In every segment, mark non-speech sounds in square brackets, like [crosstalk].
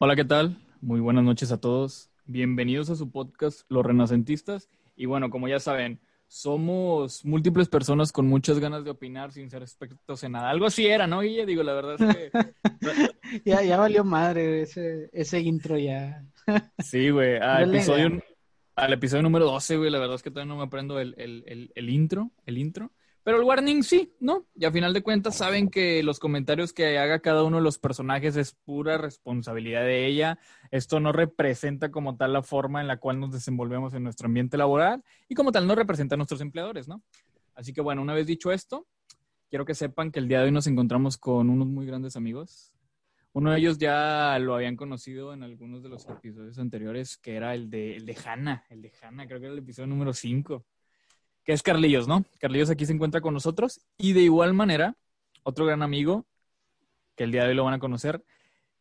Hola, ¿qué tal? Muy buenas noches a todos. Bienvenidos a su podcast Los Renacentistas. Y bueno, como ya saben, somos múltiples personas con muchas ganas de opinar sin ser expertos en nada. Algo así era, ¿no, Guille? Digo, la verdad es que... [laughs] ya, ya valió madre ese, ese intro ya. sí, güey. [laughs] Al episodio, al episodio número 12, güey, la verdad es que todavía no me aprendo el, el, el, el intro. El intro. Pero el warning sí, ¿no? Y a final de cuentas saben que los comentarios que haga cada uno de los personajes es pura responsabilidad de ella. Esto no representa como tal la forma en la cual nos desenvolvemos en nuestro ambiente laboral y como tal no representa a nuestros empleadores, ¿no? Así que bueno, una vez dicho esto, quiero que sepan que el día de hoy nos encontramos con unos muy grandes amigos. Uno de ellos ya lo habían conocido en algunos de los episodios anteriores, que era el de, el de Hannah, el de Hannah, creo que era el episodio número 5 que es Carlillos, ¿no? Carlillos aquí se encuentra con nosotros y de igual manera, otro gran amigo, que el día de hoy lo van a conocer,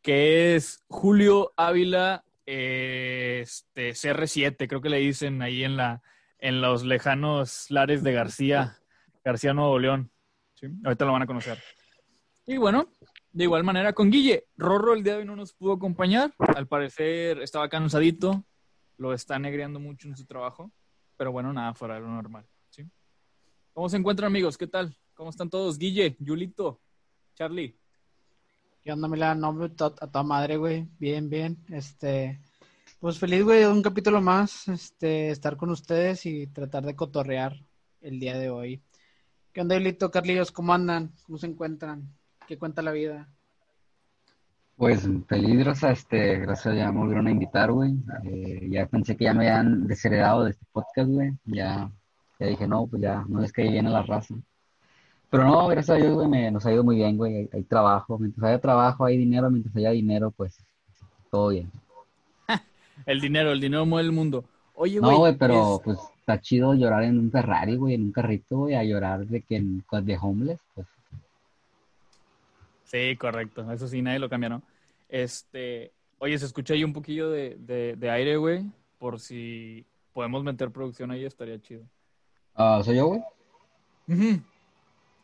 que es Julio Ávila este, CR7, creo que le dicen ahí en, la, en los lejanos lares de García, García Nuevo León. ¿sí? Ahorita lo van a conocer. Y bueno, de igual manera con Guille, Rorro el día de hoy no nos pudo acompañar, al parecer estaba cansadito, lo está negreando mucho en su trabajo, pero bueno, nada fuera de lo normal. ¿Cómo se encuentran, amigos? ¿Qué tal? ¿Cómo están todos? Guille, Yulito, Charlie. ¿Qué onda, Milán? No, a toda madre, güey. Bien, bien. Este, pues feliz, güey, un capítulo más, este, estar con ustedes y tratar de cotorrear el día de hoy. ¿Qué onda, Yulito, Carlillos? ¿Cómo andan? ¿Cómo se encuentran? ¿Qué cuenta la vida? Pues feliz, este, gracias, ya me volvieron a invitar, güey. Eh, ya pensé que ya me habían desheredado de este podcast, güey. Ya ya dije, no, pues ya, no es que viene la raza. Pero no, gracias a Dios, güey, me, nos ha ido muy bien, güey. Hay, trabajo. Mientras haya trabajo, hay dinero. Mientras haya dinero, pues todo bien. [laughs] el dinero, el dinero mueve el mundo. Oye, güey. No, güey, pero pues está chido llorar en un Ferrari, güey, en un carrito, güey, a llorar de que en, de homeless, pues. Sí, correcto. Eso sí, nadie lo cambia, ¿no? Este, oye, se escucha ahí un poquillo de, de, de aire, güey, por si podemos meter producción ahí, estaría chido. Ah, ¿Soy yo, güey?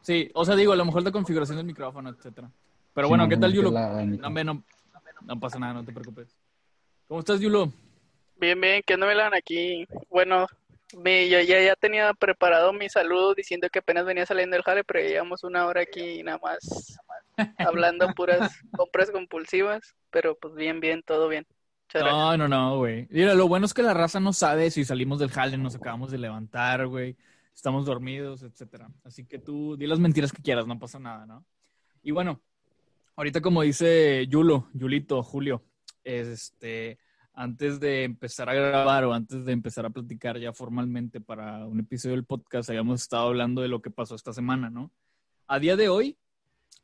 Sí, o sea, digo, a lo mejor de configuración del micrófono, etcétera. Pero bueno, ¿qué tal, Yulo? No, no, pasa nada, no te preocupes. ¿Cómo estás, Yulo? Bien, bien, que no me dan aquí. Bueno, me, yo ya, ya tenía preparado mi saludo diciendo que apenas venía saliendo del jale, pero llevamos una hora aquí nada más [laughs] hablando puras compras compulsivas, pero pues bien, bien, todo bien. No, no, no, güey. Mira, lo bueno es que la raza no sabe si salimos del jale, nos acabamos de levantar, güey. Estamos dormidos, etcétera. Así que tú di las mentiras que quieras, no pasa nada, ¿no? Y bueno, ahorita como dice Yulo, Yulito, Julio, este, antes de empezar a grabar o antes de empezar a platicar ya formalmente para un episodio del podcast, habíamos estado hablando de lo que pasó esta semana, ¿no? A día de hoy,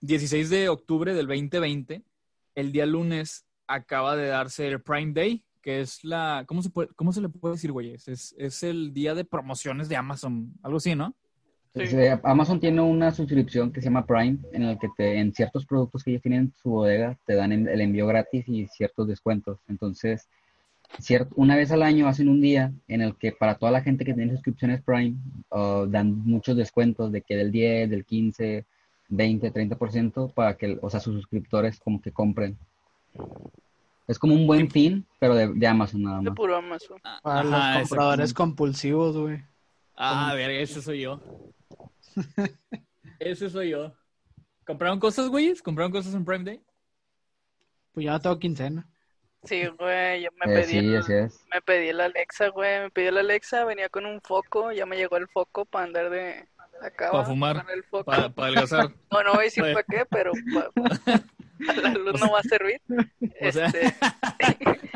16 de octubre del 2020, el día lunes acaba de darse el Prime Day, que es la, ¿cómo se, puede, cómo se le puede decir, güey? Es, es el día de promociones de Amazon, algo así, ¿no? Sí. Amazon tiene una suscripción que se llama Prime, en el que te, en ciertos productos que ellos tienen en su bodega te dan el envío gratis y ciertos descuentos. Entonces, cierto, una vez al año hacen un día en el que para toda la gente que tiene suscripciones Prime uh, dan muchos descuentos de que del 10, del 15, 20, 30% para que, o sea, sus suscriptores como que compren. Es como un buen fin, pero de, Amazon nada más. De puro Amazon. Ah, Para los compradores compulsivos, güey. Ah, a ver, ese soy yo. [laughs] ese soy yo. ¿Compraron cosas, güeyes? ¿Compraron cosas en Prime Day? Pues ya tengo quincena. Sí, güey, yo me eh, pedí, el, me pedí la Alexa, güey, me pedí la Alexa, venía con un foco, ya me llegó el foco para andar de acá. Para fumar, para, para adelgazar. [laughs] No, no voy a decir para qué, pero [laughs] [laughs] la luz no va a servir. [laughs] Este, [laughs]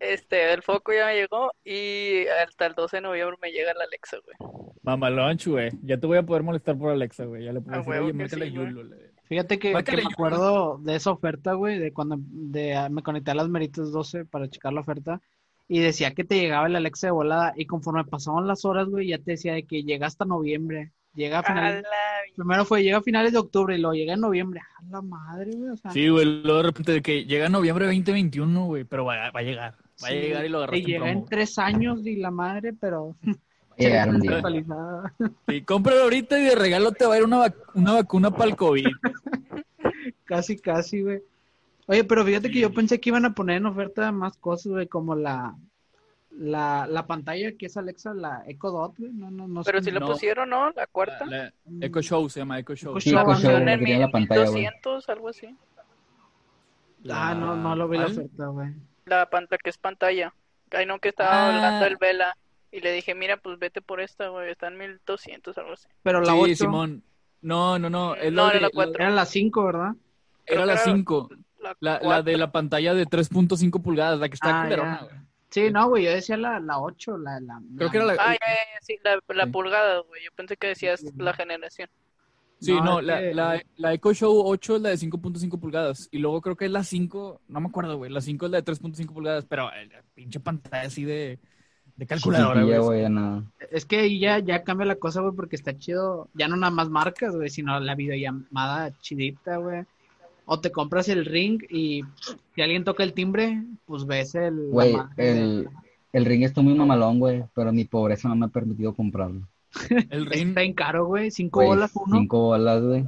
este, el foco ya me llegó y hasta el 12 de noviembre me llega la Alexa, güey. Mamalón, güey. Ya te voy a poder molestar por Alexa, güey. Ya le puedo decir, oye, métele Yulo. Fíjate que, me acuerdo de esa oferta, güey, de cuando de, ah, me conecté a las Meritos 12 para checar la oferta y decía que te llegaba el Alexa de volada y conforme pasaban las horas, güey, ya te decía de que llega hasta noviembre. Llega a finales. Primero fue, llega a finales de octubre y luego llega en noviembre. A la madre, güey. O sea, sí, güey, luego de repente de que llega en noviembre 2021, güey, pero va, va, a llegar. Va a llegar y lo agarras. Y llega en tres años y la madre, pero. [laughs] Llegaron Sí, cómpralo ahorita y de regalo te va a ir una, una vacuna para el COVID. [laughs] casi, casi, güey. Oye, pero fíjate que yo pensé que iban a poner en oferta más cosas, güey, como la, la, la pantalla que es Alexa, la Echo Dot, güey. No, no, no Pero sé. si lo no. pusieron, ¿no? La cuarta. La- la Echo Show se llama Echo Show. Echo Sí, Show, Echo ajá. Show, Pusieron en quería la mil- pantalla, güey. 1200, algo así. Ah, no, no lo vi la ¿Cuál? oferta, güey. La pantalla que es pantalla. Ay, no, que estaba Ah. hablando el Vela. Y le dije, mira, pues vete por esta, güey. Está en 1200, algo así. Pero la Sí, 8 Simón. No, no, no. es No, la era de- la cuatro. era la 5, ¿verdad? Era la que era 5. La, La, la de la pantalla de 3.5 pulgadas, la que está Ah, culerona, güey. Sí, no, güey, yo decía la, la 8, la, la, Creo que era la- Ah, ya, ya, ya, sí, la, la Sí. pulgada, güey. Yo pensé que decías Sí. la generación. Sí, No, la, que- la, la Echo Show 8 es la de 5.5 pulgadas. Y luego creo que es la 5, no me acuerdo, güey. La 5 es la de 3.5 pulgadas, pero eh, la pinche pantalla así de, de calculadora, güey. ya nada. Es que ahí ya, ya cambia la cosa, güey, porque está chido. Ya no nada más marcas, güey, sino la videollamada chidita, güey. O te compras el ring y si alguien toca el timbre, pues ves el... Güey, el, el ring está muy mamalón, güey, pero mi pobreza no me ha permitido comprarlo. [laughs] El ring, Está bien caro, güey. Cinco Güey, bolas uno. Cinco bolas, güey.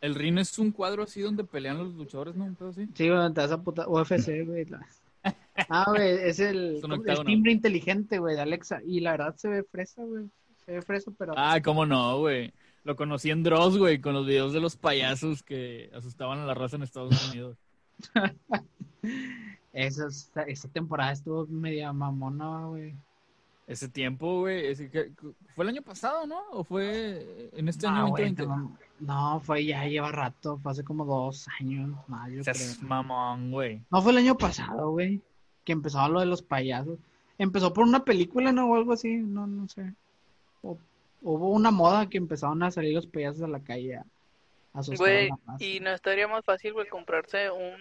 el ring es un cuadro así donde pelean los luchadores, ¿no? Un así. Sí, güey, te vas a puta... UFC, güey. la- [laughs] Ah, güey, es el, Es el timbre inteligente, güey, de Alexa. Y la verdad se ve fresa, güey. Se ve fresa, pero... Ah, cómo no, güey. Lo conocí en Dross, güey, con los videos de los payasos que asustaban a la raza en Estados Unidos. [laughs] Esa, esa temporada estuvo media mamona, güey. Ese tiempo, güey, ese que- fue el año pasado, ¿no? ¿O fue en este Ah, año güey, 2020? te mam- No, fue ya lleva rato, fue hace como dos años más, yo creo. mamón, güey. No fue el año pasado, güey, que empezó lo de los payasos. Empezó por una película, ¿no? O algo así, no, no sé. O- hubo una moda que empezaron a salir los payasos a la calle a, Güey, y no estaría más fácil, güey, comprarse un...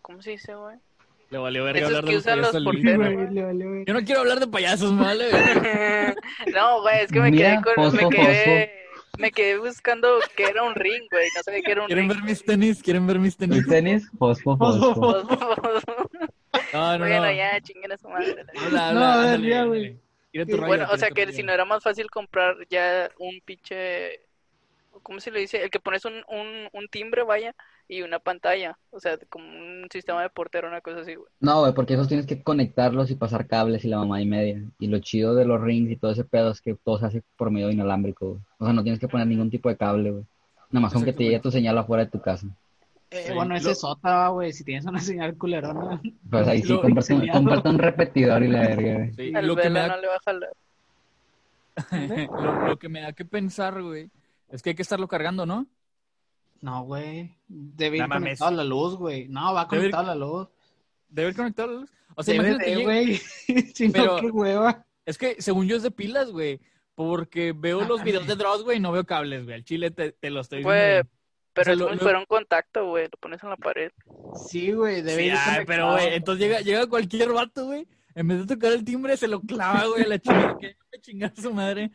¿Cómo se dice, güey? Le valió verga hablar que de los usan los payasos güey. güey. Yo no quiero hablar de payasos, vale [laughs] no, güey, es que me Mira, quedé con... fosfo, me quedé... Me quedé buscando que era un ring, güey. No sabía que era un ¿Quieren ring. ver mis tenis? ¿Quieren ver mis tenis? ¿Mis tenis? Fosfo, fosfo. [laughs] No, no, bueno, no. ya, chinguen a su madre. Habla, habla, No, a ver, ándale, ya, ándale. güey. Tira tu Sí. rollo, Bueno, o sea tu que si no era más fácil comprar ya un pinche, ¿cómo se le dice? El que pones un, un, un timbre, vaya, y una pantalla, o sea, como un sistema de portero, una cosa así, güey. No, güey, porque esos tienes que conectarlos y pasar cables y la mamá y media. Y lo chido de los rings y todo ese pedo es que todo se hace por medio inalámbrico, güey. O sea, no tienes que poner ningún tipo de cable, güey. Nada más con que te llegue tu señal afuera de tu casa. Eh, Sí, bueno, ese lo- otra, güey, si tienes una señal culerona. Pues ahí sí, cómprate un, cómprate un repetidor y la verga, güey. Sí, Al lo, que me da, no le va a jalar. [laughs] lo, lo que me da que pensar, güey, es que hay que estarlo cargando, ¿no? No, güey. Debe ir conectado a la luz, güey. No, va Debe conectado a la luz. Debe ir conectado a la luz. O sea, Debe imagínate, güey. [laughs] si no, Pero- qué hueva. es que según yo es de pilas, güey. Porque veo los videos de Dross, güey, y no veo cables, güey. Al chile te, te lo estoy Güey, diciendo. Pero O sea, es lo- como si lo- fuera un contacto, güey, lo pones en la pared. Sí, güey, debe Sí, ir ay, pero, güey, entonces llega, llega cualquier vato, güey. En vez de tocar el timbre, se lo clava, güey, a la chingada. Que me chingar su madre.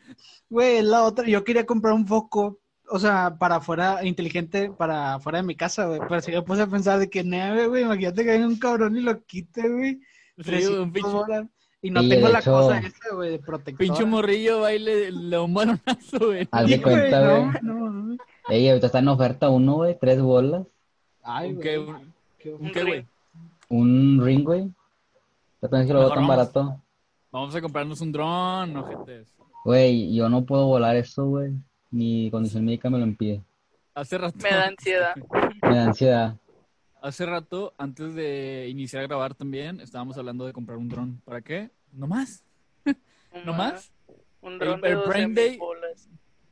Güey, es la otra. Yo quería comprar un foco, o sea, para afuera, inteligente, para afuera de mi casa, güey. Pero si yo puse a pensar de que nieve, güey, imagínate que venga un cabrón y lo quite, güey. Sí, 300 un pinche. Y no Sí, tengo la hecho- cosa esa, güey, de protector. pinche morrillo, y le, un balonazo, güey. Haz de Sí, güey, cuenta, no, no, no. Ey, ahorita está en oferta uno, güey, tres bolas. Ay, ¿Un güey. qué, un- qué- un qué, güey? Un ring, güey. ¿Te pensás que lo veo tan vamos. barato? Vamos a comprarnos un dron, ojetes. Güey, yo no puedo volar eso, güey. Mi condición médica me lo impide. Hace rato. Me da ansiedad. Me da ansiedad. Hace rato, antes de iniciar a grabar también, estábamos hablando de comprar un dron. ¿Para qué? ¿No más? [laughs] ¿No más? Un dron de el 12 Prime Day-.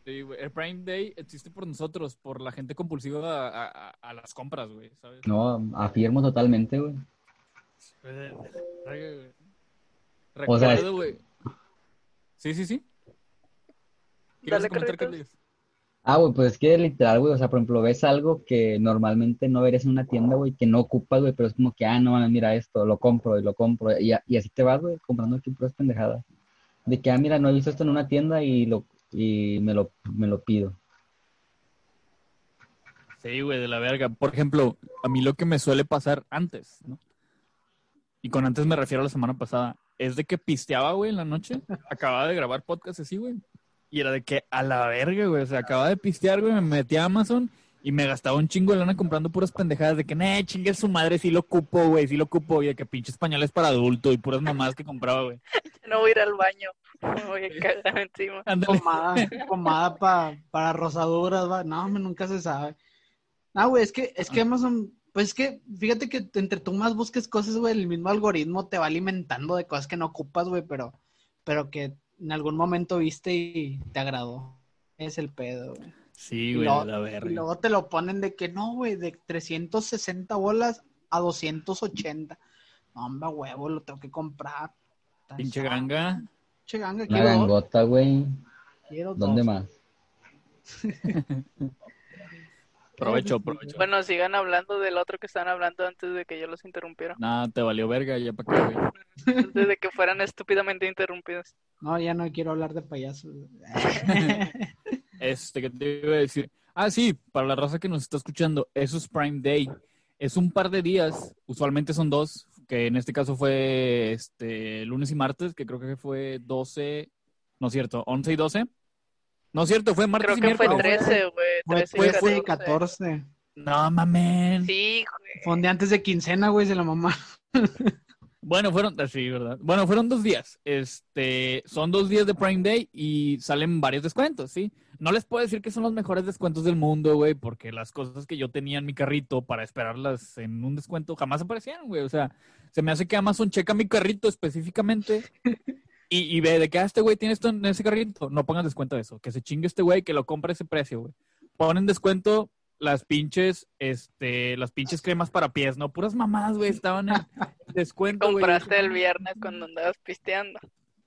Sí, güey. El Prime Day existe por nosotros, por la gente compulsiva a, a- a las compras, güey, ¿sabes? No, afirmo totalmente, güey. O sea, Recuerdo, güey. Sí, sí, sí. Ah, güey, pues es que literal, güey, o sea, por ejemplo, ves algo que normalmente no verías en una tienda, güey, que no ocupas, güey, pero es como que, ah, no, mira esto, lo compro y lo compro, y, y así te vas, güey, comprando aquí puras pendejadas. De que, ah, mira, no he visto esto en una tienda y lo y me lo, me lo pido. Sí, güey, de la verga. Por ejemplo, a mí lo que me suele pasar antes, ¿no? Y con antes me refiero a la semana pasada, es de que pisteaba, güey, en la noche. Acababa de grabar podcast así, güey. Y era de que a la verga, güey. O sea, acababa de pistear, güey, me metí a Amazon Y me gastaba un chingo de lana comprando puras pendejadas de que, ne, chingue su madre, sí lo ocupo, güey, sí lo ocupo. Y de que pinche español es para adulto y puras mamadas que compraba, güey. [laughs] No voy a ir al baño. Me voy a cagar encima. Pomada, [laughs] pomada pa- para rosaduras, va. No, hombre, nunca se sabe. Ah, güey, es que, es que Amazon, pues es que, fíjate que entre tú más busques cosas, güey, el mismo algoritmo te va alimentando de cosas que no ocupas, güey, pero, pero que en algún momento viste y te agradó. Es el pedo, güey. Sí, Y güey, luego- la Y verga. luego te lo ponen de que no, güey, de 360 bolas a 280. No, hombre, huevo, lo tengo que comprar. Pinche ganga. Pinche ganga, Una dos. gangota, güey. Quiero ¿Dónde dos. más? [laughs] Provecho, provecho. Bueno, sigan hablando del otro que estaban hablando antes de que yo los interrumpiera. Nada, te valió verga, ya para qué, güey. Antes de que fueran estúpidamente interrumpidos. No, ya no quiero hablar de payasos. [laughs] Este, que te iba a decir? Ah, sí, para la raza que nos está escuchando, eso es Prime Day. Es un par de días, usualmente son dos, que en este caso fue este lunes y martes, que creo que fue 12, no es cierto, 11 y 12. No es cierto, fue martes Creo y que fue miércoles. 13, güey. Fue 13 y fue 14. de 14. No, mamen. Sí, güey. Fue un día antes de quincena, güey, de la mamá. [laughs] Bueno, fueron, sí, ¿verdad? Bueno, fueron dos días. Este, son dos días de Prime Day y salen varios descuentos, ¿sí? No les puedo decir que son los mejores descuentos del mundo, güey, porque las cosas que yo tenía en mi carrito para esperarlas en un descuento jamás aparecieron, güey. O sea, se me hace que Amazon checa mi carrito específicamente y, y ve de que ah, este güey tiene esto en ese carrito. No pongan descuento de eso. Que se chingue este güey que lo compre a ese precio, güey. Ponen descuento las pinches, este, las pinches cremas para pies, ¿no? Puras mamadas, güey, estaban en [laughs] descuento. Compraste el viernes cuando andabas pisteando.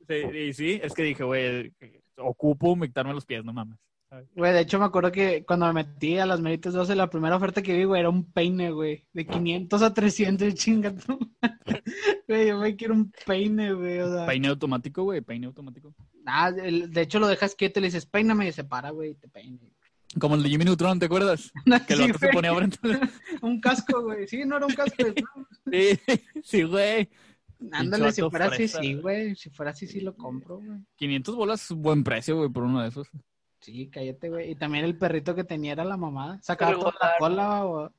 Sí, y sí, es que dije, güey, ocupo humectarme los pies, no mames. Güey, de hecho me acuerdo que cuando me metí a las Meritas 12, la primera oferta que vi, güey, era un peine, güey. De 500 a 300, [laughs] chinga tú. Güey, yo me quiero un peine, güey. O sea, Peine automático, güey, peine automático. ah, el- de hecho lo dejas quieto y le dices, peíname y se para, güey, y te peine. Como el de Jimmy Neutron, ¿te acuerdas? [laughs] Que el Sí, otro se ponía frente. [laughs] Un casco, güey. Sí, no era un casco. Sí, sí, güey. Ándale, si fuera así, sí, güey. Si fuera así, sí lo compro, güey. 500 bolas es un buen precio, güey, por uno de esos. Sí, cállate, güey. Y también el perrito que tenía era la mamada. Sacaba toda la cola o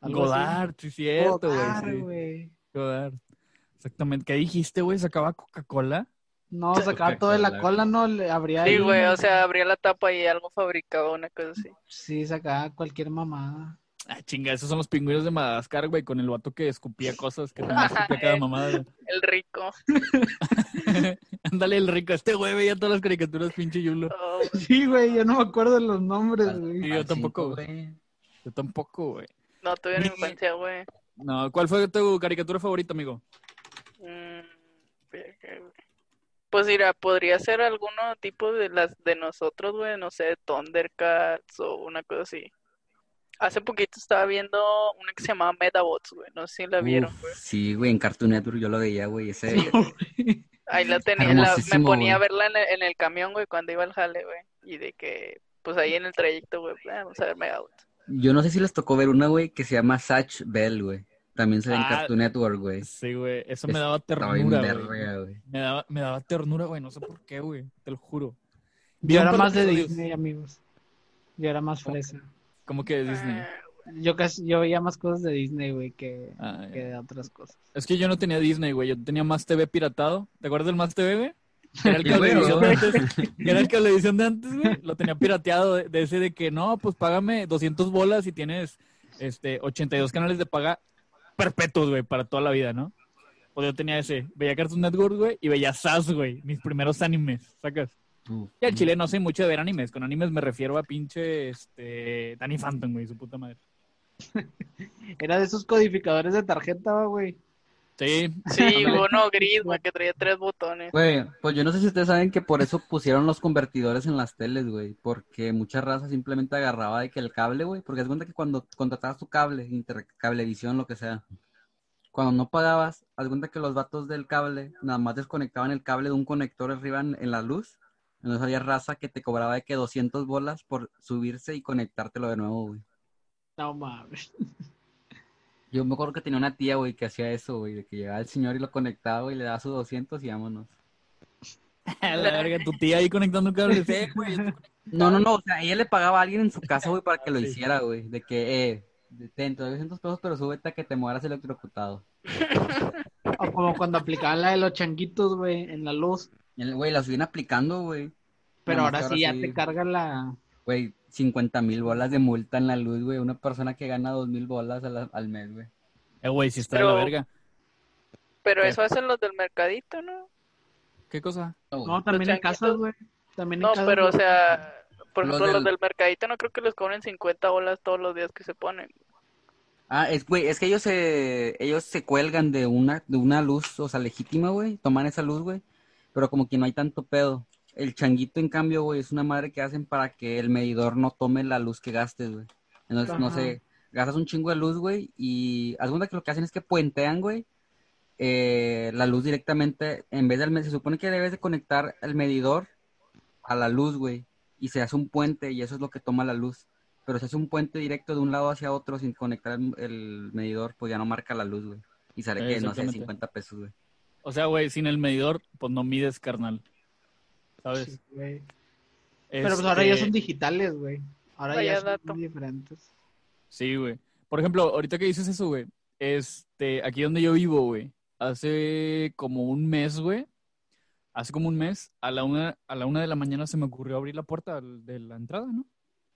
algo así. Godard, sí, cierto, Godard, güey. sí. güey. Godard. Exactamente. ¿Qué dijiste, güey? ¿Sacaba Coca-Cola? No, sacaba todo de la cola, no, le abría Sí, güey, o sea, abría la tapa y algo fabricaba, una cosa así. Sí, sacaba cualquier mamada. [laughs] Ah, chinga, esos son los pingüinos de Madagascar, güey, con el vato que escupía cosas que también escupía cada mamada. güey. El rico. [laughs] Ándale, el rico. Este güey veía todas las caricaturas, pinche Yulo. Oh, [laughs] Sí, güey, yo no me acuerdo de los nombres, güey. Sí, yo tampoco, güey. Yo tampoco, güey. no tuve una Ni- infancia, güey. No, ¿cuál fue tu caricatura favorita, amigo? Mm. Pues mira, podría ser alguno tipo de las de nosotros, güey, no sé, Thundercats o una cosa así. Hace poquito estaba viendo una que se llamaba Metabots, güey, no sé si la vieron, Uf, güey. sí, güey, en Cartoon Network yo lo veía, güey. Ese, [laughs] Ahí la tenía, la- me ponía a verla en el, en el camión, güey, cuando iba al jale, güey. Y de que, pues ahí en el trayecto, güey, ah, vamos a ver Megabots. Yo no sé si les tocó ver una, güey, que se llama Satch Bell, güey. También se ve en Ah, Cartoon Network, güey. Sí, güey. Eso me daba ternura, güey. verga, güey. Me daba, me daba ternura, güey. No sé por qué, güey. Te lo juro. Vi Yo era más de. Disney, amigos. Yo era más fresa. Como que de Disney. Ah, Yo casi, yo veía más cosas de Disney, güey, que, Ah, que de otras cosas. Es que yo no tenía Disney, güey. Yo tenía más TV piratado. ¿Te acuerdas del más TV, güey? [laughs] Era el cablevisión de antes. Que era el cablevisión de antes, güey. Lo tenía pirateado de, de ese de que no, pues págame 200 bolas y tienes este 82 canales de paga perpetuos, güey, para toda la vida, ¿no? Pues yo tenía ese. Veía Cartoon Network, güey, y veía SAS, güey. Mis primeros animes, ¿sacas? Y al chile no soy mucho de ver animes. Con animes me refiero a pinche este, Danny Phantom, güey, su puta madre. [laughs] Era de esos codificadores de tarjeta, güey. Sí. Sí, [laughs] uno gris, güey, que traía tres botones. Güey, pues yo no sé si ustedes saben que por eso pusieron los convertidores en las teles, güey. Porque mucha raza simplemente agarraba de que el cable, güey. Porque es cuenta que cuando contratabas tu cable, intercablevisión, lo que sea, cuando no pagabas, haz cuenta que los vatos del cable nada más desconectaban el cable de un conector arriba en, en la luz. Entonces había raza que te cobraba de que 200 bolas por subirse y conectártelo de nuevo, güey. No mames. [laughs] Yo me acuerdo que tenía una tía, güey, que hacía eso, güey, de que llegaba el señor y lo conectaba y le daba sus 200 y vámonos. [laughs] A la verga, tu tía ahí conectando cables. Eh, güey. No, no, no, o sea, ella le pagaba a alguien en su casa, güey, para que lo hiciera, güey. De que, eh, te doy 200 pesos, pero súbete a que te mueras electrocutado. [laughs] O como cuando aplicaban la de los changuitos, güey, en la luz. El- Güey, la siguen aplicando, güey. Pero ahora sí ya sí, te carga la... Güey, 50 mil bolas de multa en la luz, güey. Una persona que gana 2 mil bolas a la- al mes, güey. Eh, güey, si está de Pero- la verga. Pero ¿Qué? eso hacen los del mercadito, ¿no? ¿Qué cosa? No, también en casas, güey. También en No, casas, pero o sea, por Los ejemplo, los del- del mercadito no creo que les cobren 50 bolas todos los días que se ponen. Ah, es, güey, es que ellos se, ellos se cuelgan de una, de una luz, o sea, legítima, güey, toman esa luz, güey, pero como que no hay tanto pedo. El changuito, en cambio, güey, es una madre que hacen para que el medidor no tome la luz que gastes, güey. Entonces, no sé, gastas un chingo de luz, güey, y haz cuenta que lo que hacen es que puentean, güey, eh, la luz directamente, en vez del, se supone que debes de conectar el medidor a la luz, güey, y se hace un puente y eso es lo que toma la luz. Pero si hace un puente directo de un lado hacia otro sin conectar el, el medidor, pues ya no marca la luz, güey. Y sale que, no sé, Exactamente. 50 pesos, güey. O sea, güey, sin el medidor, pues no mides, carnal. ¿Sabes? Sí, güey. Pero pues ahora Este, ya son digitales, güey. Ahora Vaya ya son dato. muy diferentes. Sí, güey. Por ejemplo, ahorita que dices eso, güey, este, aquí donde yo vivo, güey, hace como un mes, güey, hace como un mes, a la una, a la una de la mañana se me ocurrió abrir la puerta de la entrada, ¿no?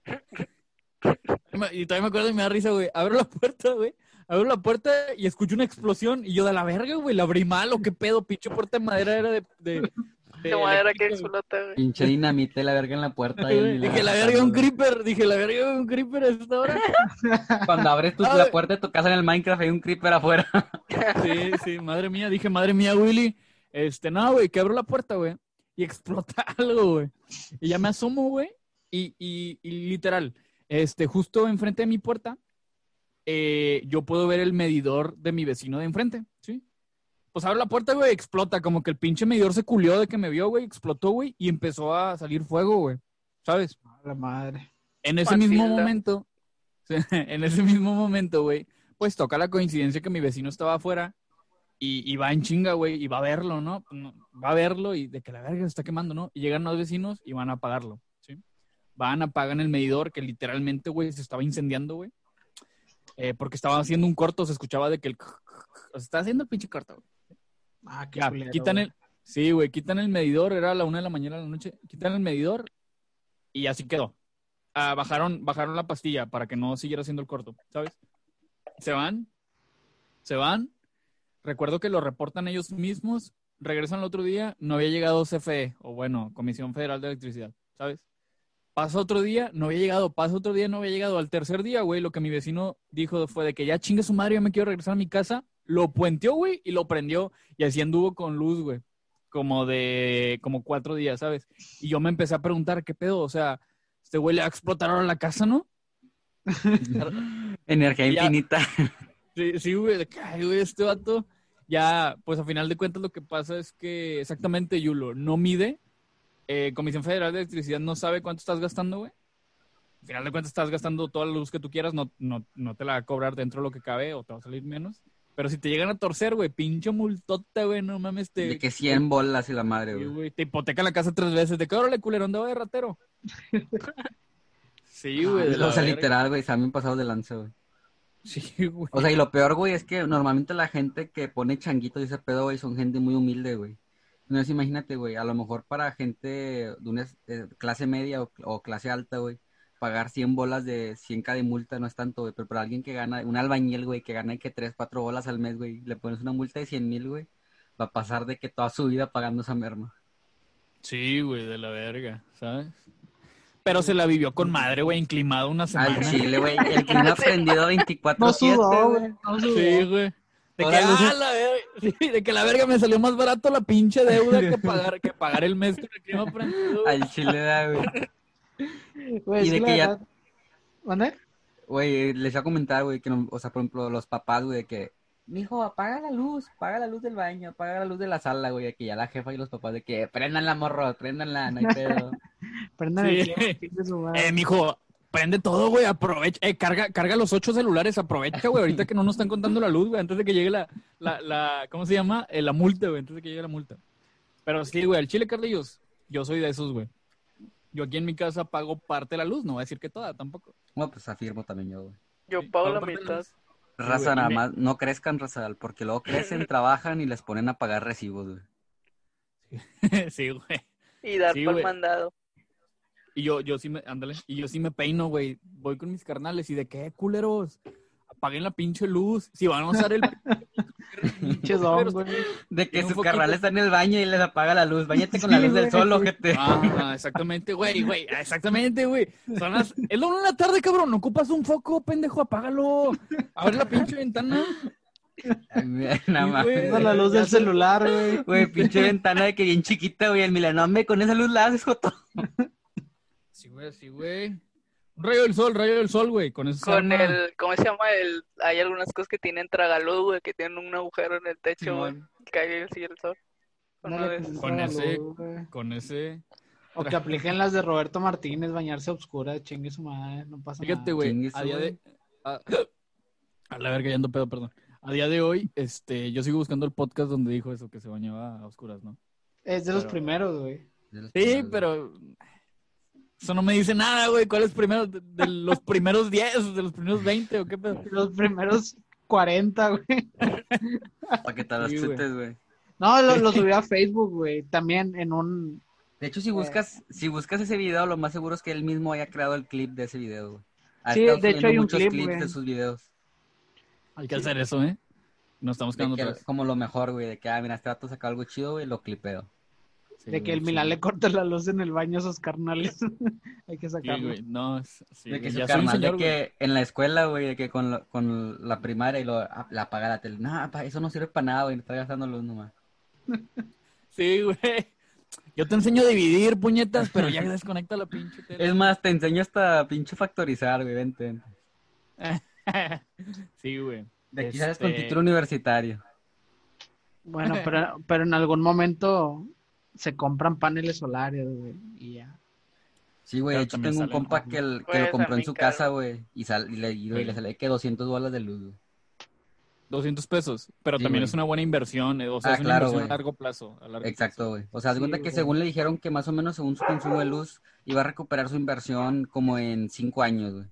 [laughs] Y todavía me acuerdo y me da risa, güey. Abro la puerta, güey. Abro la puerta y escucho una explosión y yo de la verga, güey, la abrí mal o qué pedo, pinche puerta de madera era de... de, de De madera que explota, güey. Pinche dinamita la verga en la puerta. y Dije, la verga, un creeper. Dije, la verga, un creeper a esta hora. [laughs] Cuando abres tu, Ah, la puerta de tu casa en el Minecraft hay un creeper afuera. Sí, sí, madre mía. Dije, madre mía, Willy. Este, no, güey, que abro la puerta, güey. Y explota [laughs] algo, güey. Y ya me asomo, güey. Y, y, y literal, este, justo enfrente de mi puerta, eh, yo puedo ver el medidor de mi vecino de enfrente, ¿sí? Pues abro la puerta, güey, explota. Como que el pinche medidor se culió de que me vio, güey. Explotó, güey. Y empezó a salir fuego, güey. ¿Sabes? A la madre. En ese mismo momento, [laughs] en ese mismo momento, güey, pues toca la coincidencia que mi vecino estaba afuera y, y va en chinga, güey, y va a verlo, ¿no? No, Va a verlo y de que la verga se está quemando, ¿no? Y llegan los vecinos y van a apagarlo, ¿sí? Van, apagan el medidor que literalmente, güey, se estaba incendiando, güey. Eh, porque estaba haciendo un corto, se escuchaba de que el... [laughs] O sea, estaba haciendo el pinche corto, güey. Ah, qué Ya, culero, quitan el... Sí, güey, quitan el medidor, era a la una de la mañana de la noche, quitan el medidor y así quedó. Ah, bajaron, bajaron la pastilla para que no siguiera haciendo el corto, ¿sabes? Se van, se van. Recuerdo que lo reportan ellos mismos, regresan el otro día, no había llegado CFE, o bueno, Comisión Federal de Electricidad, ¿sabes? Pasa otro día, no había llegado, pasa otro día, no había llegado. Al tercer día, güey, lo que mi vecino dijo fue de que ya chingue su madre, ya me quiero regresar a mi casa. Lo puenteó, güey, y lo prendió. Y así anduvo con luz, güey. Como de, como cuatro días, ¿sabes? Y yo me empecé a preguntar, ¿qué pedo? O sea, este güey le va a explotar ahora la casa, ¿no? [laughs] Energía infinita. Sí, sí, güey, de que, ay, güey, este vato. Ya, pues a final de cuentas lo que pasa es que exactamente Yulo no mide. Eh, Comisión Federal de Electricidad no sabe cuánto estás gastando, güey. Al final de cuentas estás gastando toda la luz que tú quieras, no, no, no te la va a cobrar dentro de lo que cabe o te va a salir menos. Pero si te llegan a torcer, güey, pinche multota, güey, no mames, te, De que 100 bolas y la madre, güey. güey, te hipotecan la casa tres veces. De que órale, culero, andaba de ratero. [laughs] Sí, güey. de la O sea, literal, güey, se han pasado de lanza, güey. Sí, güey. O sea, y lo peor, güey, es que normalmente la gente que pone changuitos y ese pedo, güey, son gente muy humilde, güey. Entonces, imagínate, güey, a lo mejor para gente de una eh, clase media o, o clase alta, güey, pagar 100 bolas de 100k de multa no es tanto, güey, pero para alguien que gana, un albañil, güey, que gana que 3, 4 bolas al mes, güey, le pones una multa de 100 mil, güey, va a pasar de que toda su vida pagando esa merma. Sí, güey, de la verga, ¿sabes? Pero se la vivió con madre, güey, inclimado una semana. Al chile, güey, el clima [laughs] prendido 24-7, No sudó, güey. güey. No sudó. Sí, güey. De que, ah, la verga, [laughs] sí, de que la verga me salió más barato la pinche deuda que pagar, que pagar el mes con el clima prendido. Al chile, da, güey. Güey, Y de que ya- ¿Mande? Güey, les iba a comentar, güey, que, no- o sea, por ejemplo, los papás, güey, de que, mijo, apaga la luz, apaga la luz del baño, apaga la luz de la sala, güey, de que ya la jefa y los papás de que, prendan la morro, prendanla, no hay [laughs] pedo. Prendan Sí. el clima, chingue su madre. Eh, mijo, prende todo, güey, aprovecha, eh, carga, carga los ocho celulares, aprovecha, güey, ahorita que no nos están contando la luz, güey, antes de que llegue la, la, la ¿cómo se llama? Eh, la multa, güey, antes de que llegue la multa. Pero sí, güey, el chile, Carlillos, yo soy de esos, güey. Yo aquí en mi casa pago parte de la luz, no voy a decir que toda tampoco. Bueno, pues afirmo también yo, güey. Yo pago la mitad. Raza, güey, nada me- más, no crezcan, raza, porque luego crecen, [laughs] trabajan y les ponen a pagar recibos, güey. [laughs] sí, güey. Y dar Sí, por güey. mandado. Y yo, yo sí me, ándale, y yo sí me peino, güey. Voy con mis carnales y de qué, culeros. Apaguen la pinche luz. Si van a usar el... [laughs] Pinche don, güey. De que sus carnales están en el baño y les apaga la luz. Báñate con la luz del sol, ojete. Ah, exactamente, güey, güey, exactamente, güey. Son las... Es la una de la tarde, cabrón. No ocupas un foco, pendejo, apágalo. Abre la pinche ventana. [laughs] Nada más. la luz del celular, güey. Güey, pinche ventana de que bien chiquita, güey. El Milanome con esa luz la haces, Joto. Sí, güey, sí, güey. Un rayo del sol, rayo del sol, güey. Con eso Con el, ¿cómo se llama? El, hay algunas cosas que tienen tragaluz, güey, que tienen un agujero en el techo, güey. Simón. que Cae así el sol. Con de ese- güey. Con ese... O que apliquen las de Roberto Martínez, bañarse a oscura, chingue su madre, no pasa Fíjate, nada. güey, Chingue a día güey. de... A, a la verga, ya ando pedo, perdón. A día de hoy, este, yo sigo buscando el podcast donde dijo eso, que se bañaba a oscuras, ¿no? Es de los primeros, güey. Sí, pero... Eso no me dice nada, güey. ¿Cuál es primero? ¿De, de los primeros 10? ¿De los primeros 20? ¿O qué pedo? Los primeros 40, güey. [laughs] Para que te las Sí, güey. chutes, güey. No, lo, lo subí a Facebook, güey. También en un... De hecho, si buscas, si buscas ese video, lo más seguro es que él mismo haya creado el clip de ese video, güey. Ha Sí, de hecho hay un muchos clip, clips güey. de sus videos. Hay que hacer eso, ¿eh? Nos estamos De quedando que- como lo mejor, güey, de que, ah, mira, este vato sacó algo chido, güey, lo clipeo. Sí, de que el Milán sí. le corta la luz en el baño a sus carnales. [laughs] Hay que Sí, sacarlo. güey. No, sí, de que su ya carnal, señor, de güey. que en la escuela, güey, de que con, lo- con la primaria y lo, la apaga la tele. No, pa, eso no sirve para nada, güey, está gastando luz nomás. [laughs] Sí, güey. Yo te enseño a dividir, puñetas, pero ya desconecta la pinche tele. Es más, te enseño hasta pinche factorizar, güey, vente. vente. [laughs] sí, güey. De aquí sales con Este- título universitario. Bueno, pero, pero en algún momento se compran paneles solares, güey. Y ya. Sí, güey, de hecho tengo un compa que, el- que Güey, lo están compró en su casa, güey, y, sal, y, le, y, güey, le sale que 200 bolas de luz, güey. 200 pesos, pero Sí, también güey. es una buena inversión, eh, o sea, Ah, es una claro, inversión a largo plazo. a largo Exacto, plazo. güey. O sea, de cuenta Sí, que güey. según le dijeron que más o menos según su consumo de luz iba a recuperar su inversión como en 5 años, güey.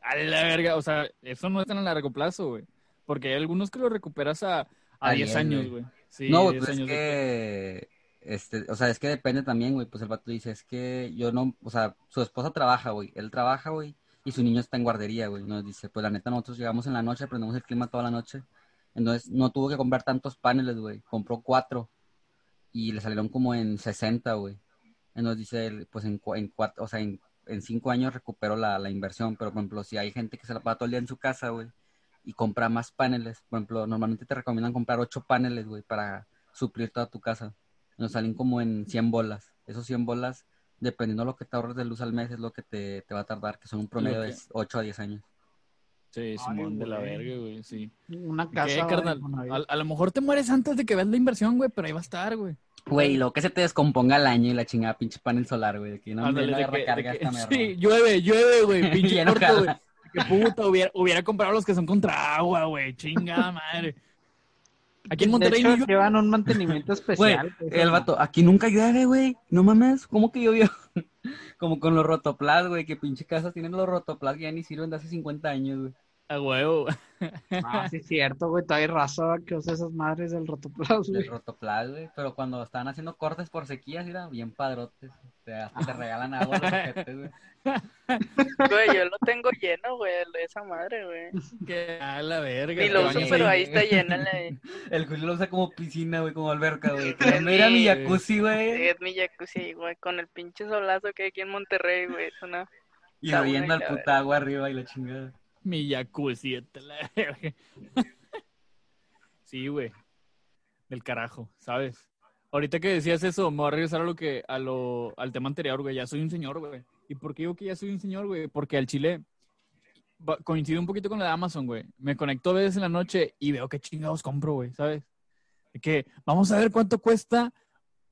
A la verga, o sea, eso no es tan a largo plazo, güey. Porque hay algunos que lo recuperas a, a A 10 10, años, güey. Sí, no, güey, 10 pues es de- que, este, o sea, es que depende también, güey. Pues el vato dice, es que yo no, o sea, su esposa trabaja, güey. Él trabaja, güey, y su niño está en guardería, güey. Nos dice, pues la neta, nosotros llegamos en la noche, prendemos el clima toda la noche. Entonces, no tuvo que comprar tantos paneles, güey. Compró cuatro y le salieron como en 60, güey. Entonces dice, él, pues en, en cuatro, o sea, en, en cinco años recuperó la, la inversión. Pero, por ejemplo, si hay gente que se la pasa todo el día en su casa, güey, y compra más paneles, por ejemplo, normalmente te recomiendan comprar ocho paneles, güey, para suplir toda tu casa. Nos salen como en 100 bolas. Esos 100 bolas, dependiendo de lo que te ahorres de luz al mes, es lo que te, te va a tardar, que son un promedio de 8 a 10 años. Sí, Simón, de la verga, güey, sí. Una ¿Qué, casa. carnal? güey, A, a lo mejor te mueres antes de que veas la inversión, güey, pero ahí va a estar, güey. Güey, lo que se te descomponga el año y la chingada pinche panel solar, güey, que no Ándale, viene de que- de recarga que- esta mierda. [laughs] Sí, llueve, llueve, güey, [laughs] pinche no corto, güey. Que puta, hubiera, hubiera comprado los que son contra agua, güey, chinga madre. Aquí en Monterrey de no hecho, llevan un mantenimiento Güey, especial. pues, el vato, aquí nunca llueve, güey. No mames, ¿cómo que llovió? [laughs] Como con los rotoplas, güey, que pinche casas tienen los rotoplas que ya ni sirven de hace 50 años, güey. A huevo. Ah, [laughs] sí, es cierto, güey. Todavía hay raza que usa esas madres del rotoplas, güey. Del rotoplas, güey. Pero cuando estaban haciendo cortes por sequías, era bien padrotes. Te, hasta te regalan agua los ojetes, güey. [laughs] Güey, yo lo tengo lleno, güey, de esa madre, güey. Que a la verga. Te lo uso, pero ahí. está [laughs] llena la... El Julio lo usa como piscina, güey, como alberca, güey. Sí, Que no era mi sí. jacuzzi, güey. Es mi jacuzzi, güey, con el pinche solazo que hay aquí en Monterrey, güey. Es una... Y oyendo al puta agua arriba y la chingada. Mi jacuzzi, la. Sí, güey. Del carajo, ¿sabes? Ahorita que decías eso, me voy a regresar a lo que, a lo, al tema anterior, güey. Ya soy un señor, güey. ¿Y por qué digo que ya soy un señor, güey? Porque al chile coincide un poquito con la de Amazon, güey. Me conecto a veces en la noche y veo qué chingados compro, güey, ¿sabes? Que vamos a ver cuánto cuesta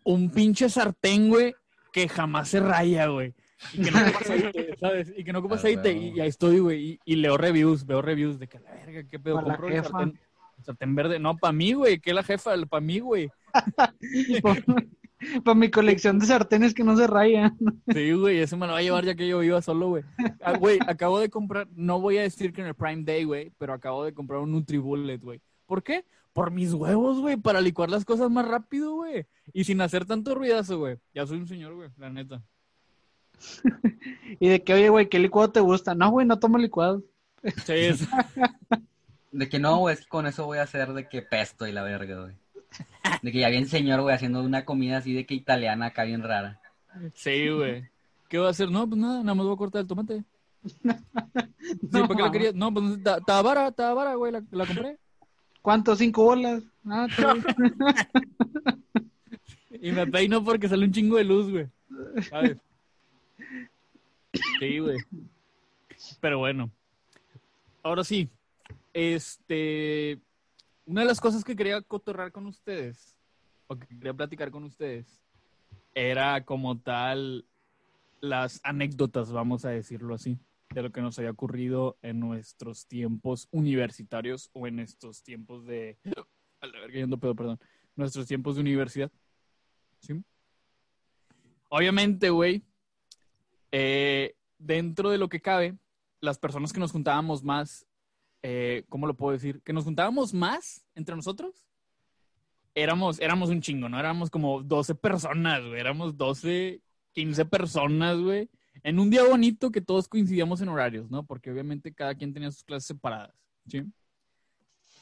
un pinche sartén, güey, que jamás se raya, güey. Y que no [laughs] ocupa aceite, ¿sabes? Y que no ocupa Ah, aceite. Y, y ahí estoy, güey. Y, y leo reviews, veo reviews de que la verga, qué pedo, Pa' la compro el sartén, el sartén verde. No, para mí, güey, que la jefa, para mí, güey. [laughs] Para mi colección de sartenes que no se rayan. Sí, güey, ese me lo va a llevar ya que yo iba solo, güey. Ah, güey, acabo de comprar, no voy a decir que en el Prime Day, güey, pero acabo de comprar un Nutribullet, güey. ¿Por qué? Por mis huevos, güey, para licuar las cosas más rápido, güey. Y sin hacer tanto ruidazo, güey. Ya soy un señor, güey, la neta. [laughs] y de que, oye, güey, ¿qué licuado te gusta? No, güey, no tomo licuado. Sí, es... [laughs] De que no, güey, es que con eso voy a hacer de que pesto y la verga, güey. De que ya viene señor, güey, haciendo una comida así de que italiana acá bien rara. Sí, güey. ¿Qué va a hacer? No, pues nada, nada más voy a cortar el tomate. [laughs] Sí, ¿por qué la querías? No, pues estaba vara, estaba vara, güey, la, la, compré. ¿Cuánto? ¿Cinco bolas? Ah, y me peino porque sale un chingo de luz, güey. ¿Sabes? Sí, güey. Pero bueno. Ahora sí. Este una de las cosas que quería cotorrar con ustedes, o que quería platicar con ustedes, era como tal las anécdotas, vamos a decirlo así, de lo que nos había ocurrido en nuestros tiempos universitarios o en estos tiempos de... A la verga, pedo, perdón. Nuestros tiempos de universidad. ¿Sí? Obviamente, güey, eh, dentro de lo que cabe, las personas que nos juntábamos más eh, ¿cómo lo puedo decir? Que nos juntábamos más entre nosotros. Éramos, éramos un chingo, ¿no? Éramos como 12 personas, güey. Éramos 12, 15 personas, güey. En un día bonito que todos coincidíamos en horarios, ¿no? Porque obviamente cada quien tenía sus clases separadas, ¿sí?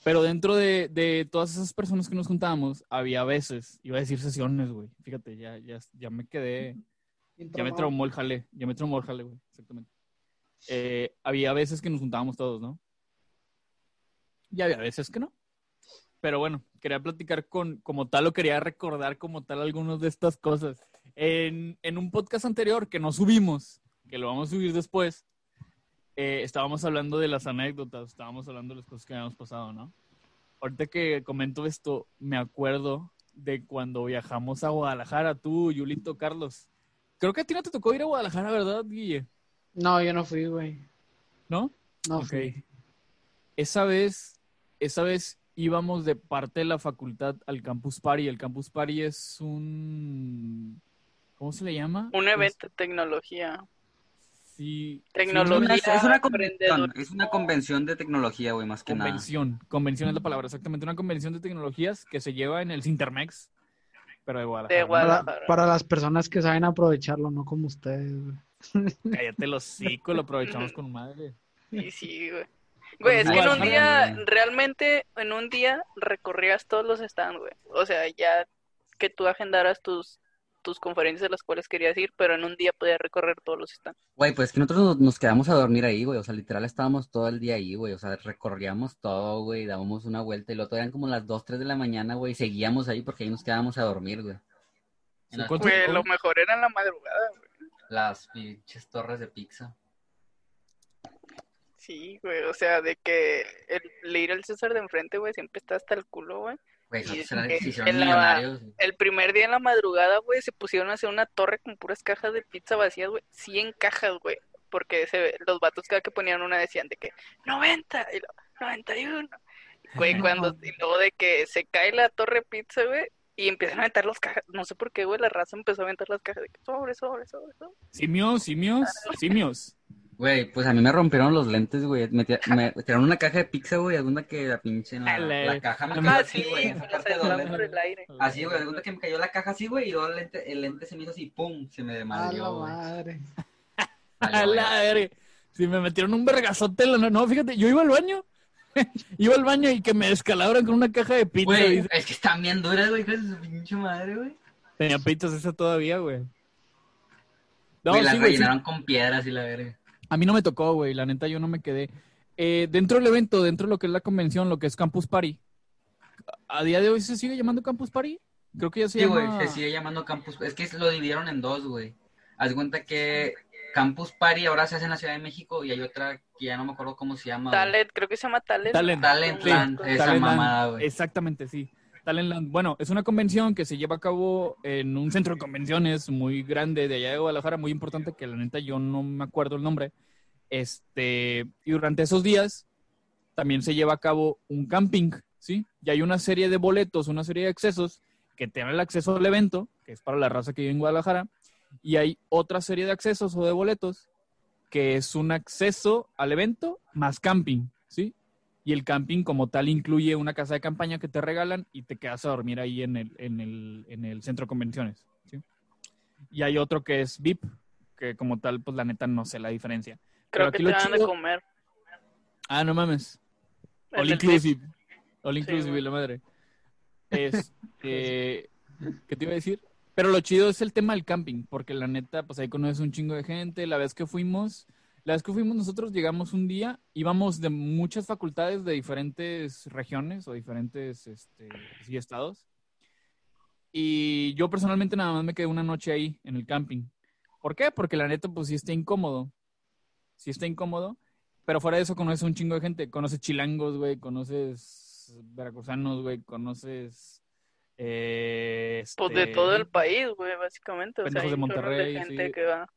Pero dentro de, de todas esas personas que nos juntábamos, había veces, iba a decir sesiones, güey. Fíjate, ya, ya, ya me quedé, ya me traumó el jale, ya me traumó el jale, güey, exactamente. Eh, había veces que nos juntábamos todos, ¿no? y había veces que no. Pero bueno, quería platicar con, como tal, o quería recordar como tal algunas de estas cosas. En, en un podcast anterior que no subimos, que lo vamos a subir después, eh, estábamos hablando de las anécdotas, estábamos hablando de las cosas que habíamos pasado, ¿no? Ahorita que comento esto, me acuerdo de cuando viajamos a Guadalajara, tú, Yulito, Carlos. Creo que a ti no te tocó ir a Guadalajara, ¿verdad, Guille? No, yo no fui, güey. ¿No? No. Ok. Esa vez esa vez íbamos de parte de la facultad al Campus Party. El Campus Party es un... ¿Cómo se le llama? Un evento de tecnología. Sí. Tecnología. es, una convención, es una convención de tecnología, güey, más que nada. Convención. Convención es la palabra, exactamente. Una convención de tecnologías que se lleva en el Sintermex, pero de Guadalajara. Para, las personas que saben aprovecharlo, no como ustedes, güey. [laughs] Cállate los cinco, lo aprovechamos con madre. Sí, sí, güey. Güey, es que en un día, realmente, en un día recorrías todos los stands, güey. O sea, ya que tú agendaras tus, tus conferencias a las cuales querías ir, pero en un día podías recorrer todos los stands. Güey, pues que nosotros nos, quedamos a dormir ahí, güey. O sea, literal estábamos todo el día ahí, güey. O sea, recorríamos todo, güey, dábamos una vuelta y luego eran como las 2, 3 de la mañana, güey. Seguíamos ahí porque ahí nos quedábamos a dormir, güey. Güey, lo mejor era en la madrugada, güey. Las pinches torres de pizza. Sí, güey, o sea, de que el ir al César de enfrente, güey, siempre está hasta el culo, güey. Güey, el primer día en la madrugada, güey, se pusieron a hacer una torre con puras cajas de pizza vacías, güey. 100 cajas, güey. Porque se, los vatos cada que ponían una decían de que 90 y 91. Güey, cuando, y luego de que se cae la torre pizza, güey, y empiezan a aventar las cajas. No sé por qué, güey, la raza empezó a aventar las cajas de que sobre, sobre, sobre, sobre. Simios, simios, simios. Güey, pues a mí me rompieron los lentes, güey. Me, [laughs] tiraron una caja de pizza, güey. Alguna que la pinche en la, caja me cayó así, güey. Así, güey. Alguna que me cayó la caja así, güey. Y luego el lente, el lente se me hizo así, pum. Se me desmadrió, A la madre. A la madre. Si me metieron un vergazote en la... No, fíjate, yo iba al baño. [laughs] iba al baño y que me descalabran con una caja de pizza. Güey, es que están bien duras, güey. ¿Qué es su pinche madre, güey? Tenía pizzas esa todavía, güey. No, sí, las rellenaron con piedras y la verga. A mí no me tocó, güey. La neta, yo no me quedé. Eh, dentro del evento, dentro de lo que es la convención, lo que es Campus Party, ¿a día de hoy se sigue llamando Campus Party? Creo que ya se sí, llama... güey, se sigue llamando Campus Es que lo dividieron en dos, güey. Haz cuenta que Campus Party ahora se hace en la Ciudad de México y hay otra que ya no me acuerdo cómo se llama. Talent, creo que se llama Talent. Talent, Talent, esa mamada, güey. Exactamente, sí. Bueno, es una convención que se lleva a cabo en un centro de convenciones muy grande de allá de Guadalajara, muy importante, que la neta yo no me acuerdo el nombre. Este, y durante esos días también se lleva a cabo un camping, ¿sí? Y hay una serie de boletos, una serie de accesos que te dan el acceso al evento, que es para la raza que vive en Guadalajara, y hay otra serie de accesos o de boletos, que es un acceso al evento más camping, ¿sí? Y el camping como tal incluye una casa de campaña que te regalan y te quedas a dormir ahí en el, en el, en el centro de convenciones, ¿sí? Y hay otro que es VIP, que como tal, pues la neta no sé la diferencia. Creo que te dan de comer. Ah, no mames. All inclusive. All inclusive, la madre. Es, [laughs] ¿Qué te iba a decir? Pero lo chido es el tema del camping, porque la neta, pues ahí conoces un chingo de gente. La vez que fuimos, la vez que fuimos nosotros, llegamos un día, íbamos de muchas facultades de diferentes regiones o diferentes este, estados. Y yo personalmente nada más me quedé una noche ahí en el camping. ¿Por qué? Porque la neta, pues sí está incómodo. Sí está incómodo. Pero fuera de eso conoces un chingo de gente. Conoces chilangos, güey. Conoces veracruzanos, güey. Conoces... Eh, pues de todo el este, país, güey, básicamente. O sea, de Monterrey. gente que va.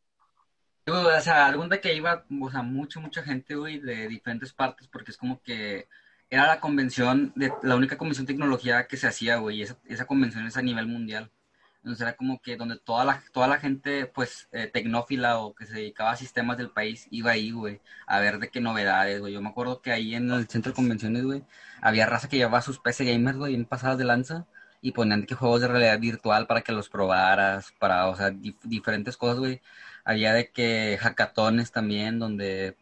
O sea, algún de que iba, o sea, mucha, mucha gente, güey, de diferentes partes, porque es como que era la convención, de la única convención de tecnología que se hacía, güey, y esa, esa convención es a nivel mundial. Entonces era como que donde toda la, toda la gente, pues, eh, tecnófila o que se dedicaba a sistemas del país iba ahí, güey, a ver de qué novedades, güey. Yo me acuerdo que ahí en el centro de convenciones, güey, había raza que llevaba sus PC gamers, güey, en pasadas de lanza y ponían que juegos de realidad virtual para que los probaras, para, o sea, diferentes cosas, güey. Había de que hackatones también, donde,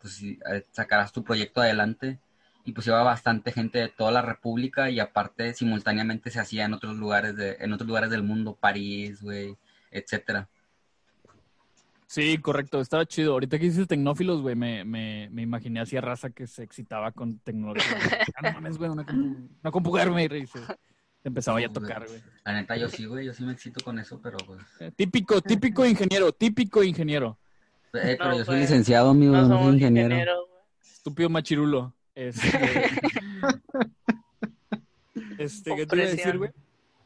pues, eh, sacaras tu proyecto adelante y pues iba bastante gente de toda la República y aparte simultáneamente se hacía en otros lugares de, en otros lugares del mundo, París, güey, etcétera. Sí, correcto, estaba chido. Ahorita que dices tecnófilos, güey, me, me, me imaginé así a raza que se excitaba con tecnología. ah, [laughs] no mames, güey, una, una compu gamer, empezaba ya a tocar, güey. La neta, yo sí, güey, yo sí me excito con eso, pero pues... Eh, típico, típico ingeniero, típico ingeniero. Eh, pero yo soy licenciado, amigo, no, soy ingeniero. ingeniero Estúpido machirulo. Este, [laughs] este ¿qué te iba a decir, güey?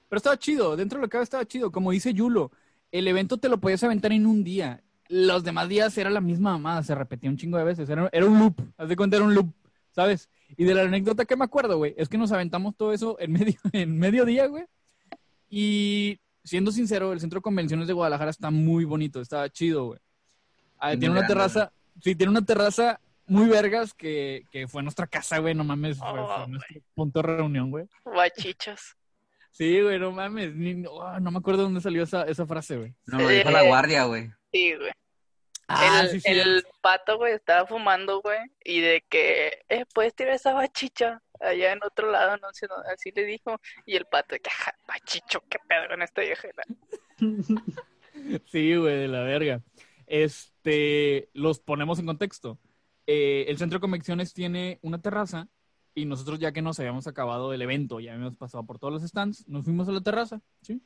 Pero estaba chido, dentro de lo que estaba chido. Como dice Yulo, el evento te lo podías aventar en un día. Los demás días era la misma mamada, se repetía un chingo de veces. Era, un loop, haz de cuenta, era un loop, ¿sabes? Y de la anécdota que me acuerdo, güey, es que nos aventamos todo eso en medio, [laughs] en medio día, güey. Y siendo sincero, el centro de convenciones de Guadalajara está muy bonito, está chido, güey. Ah, tiene una terraza, sí, tiene una terraza muy vergas que, que fue nuestra casa, güey, no mames, fue, oh, nuestro punto de reunión, güey. Guachichos. Sí, güey, no mames, oh, no me acuerdo dónde salió esa, esa frase, güey. No, lo dijo la guardia, güey. Sí, güey. Ah, el, el pato, güey, estaba fumando, güey, y de que, eh, puedes tirar esa bachicha allá en otro lado, no sé, así le dijo, y el pato, que, bachicho, qué pedo con esta vieja. [laughs] sí, güey, de la verga. Este, los ponemos en contexto. Eh, el centro de convenciones tiene una terraza y nosotros ya que nos habíamos acabado el evento, ya habíamos pasado por todos los stands, nos fuimos a la terraza, ¿sí?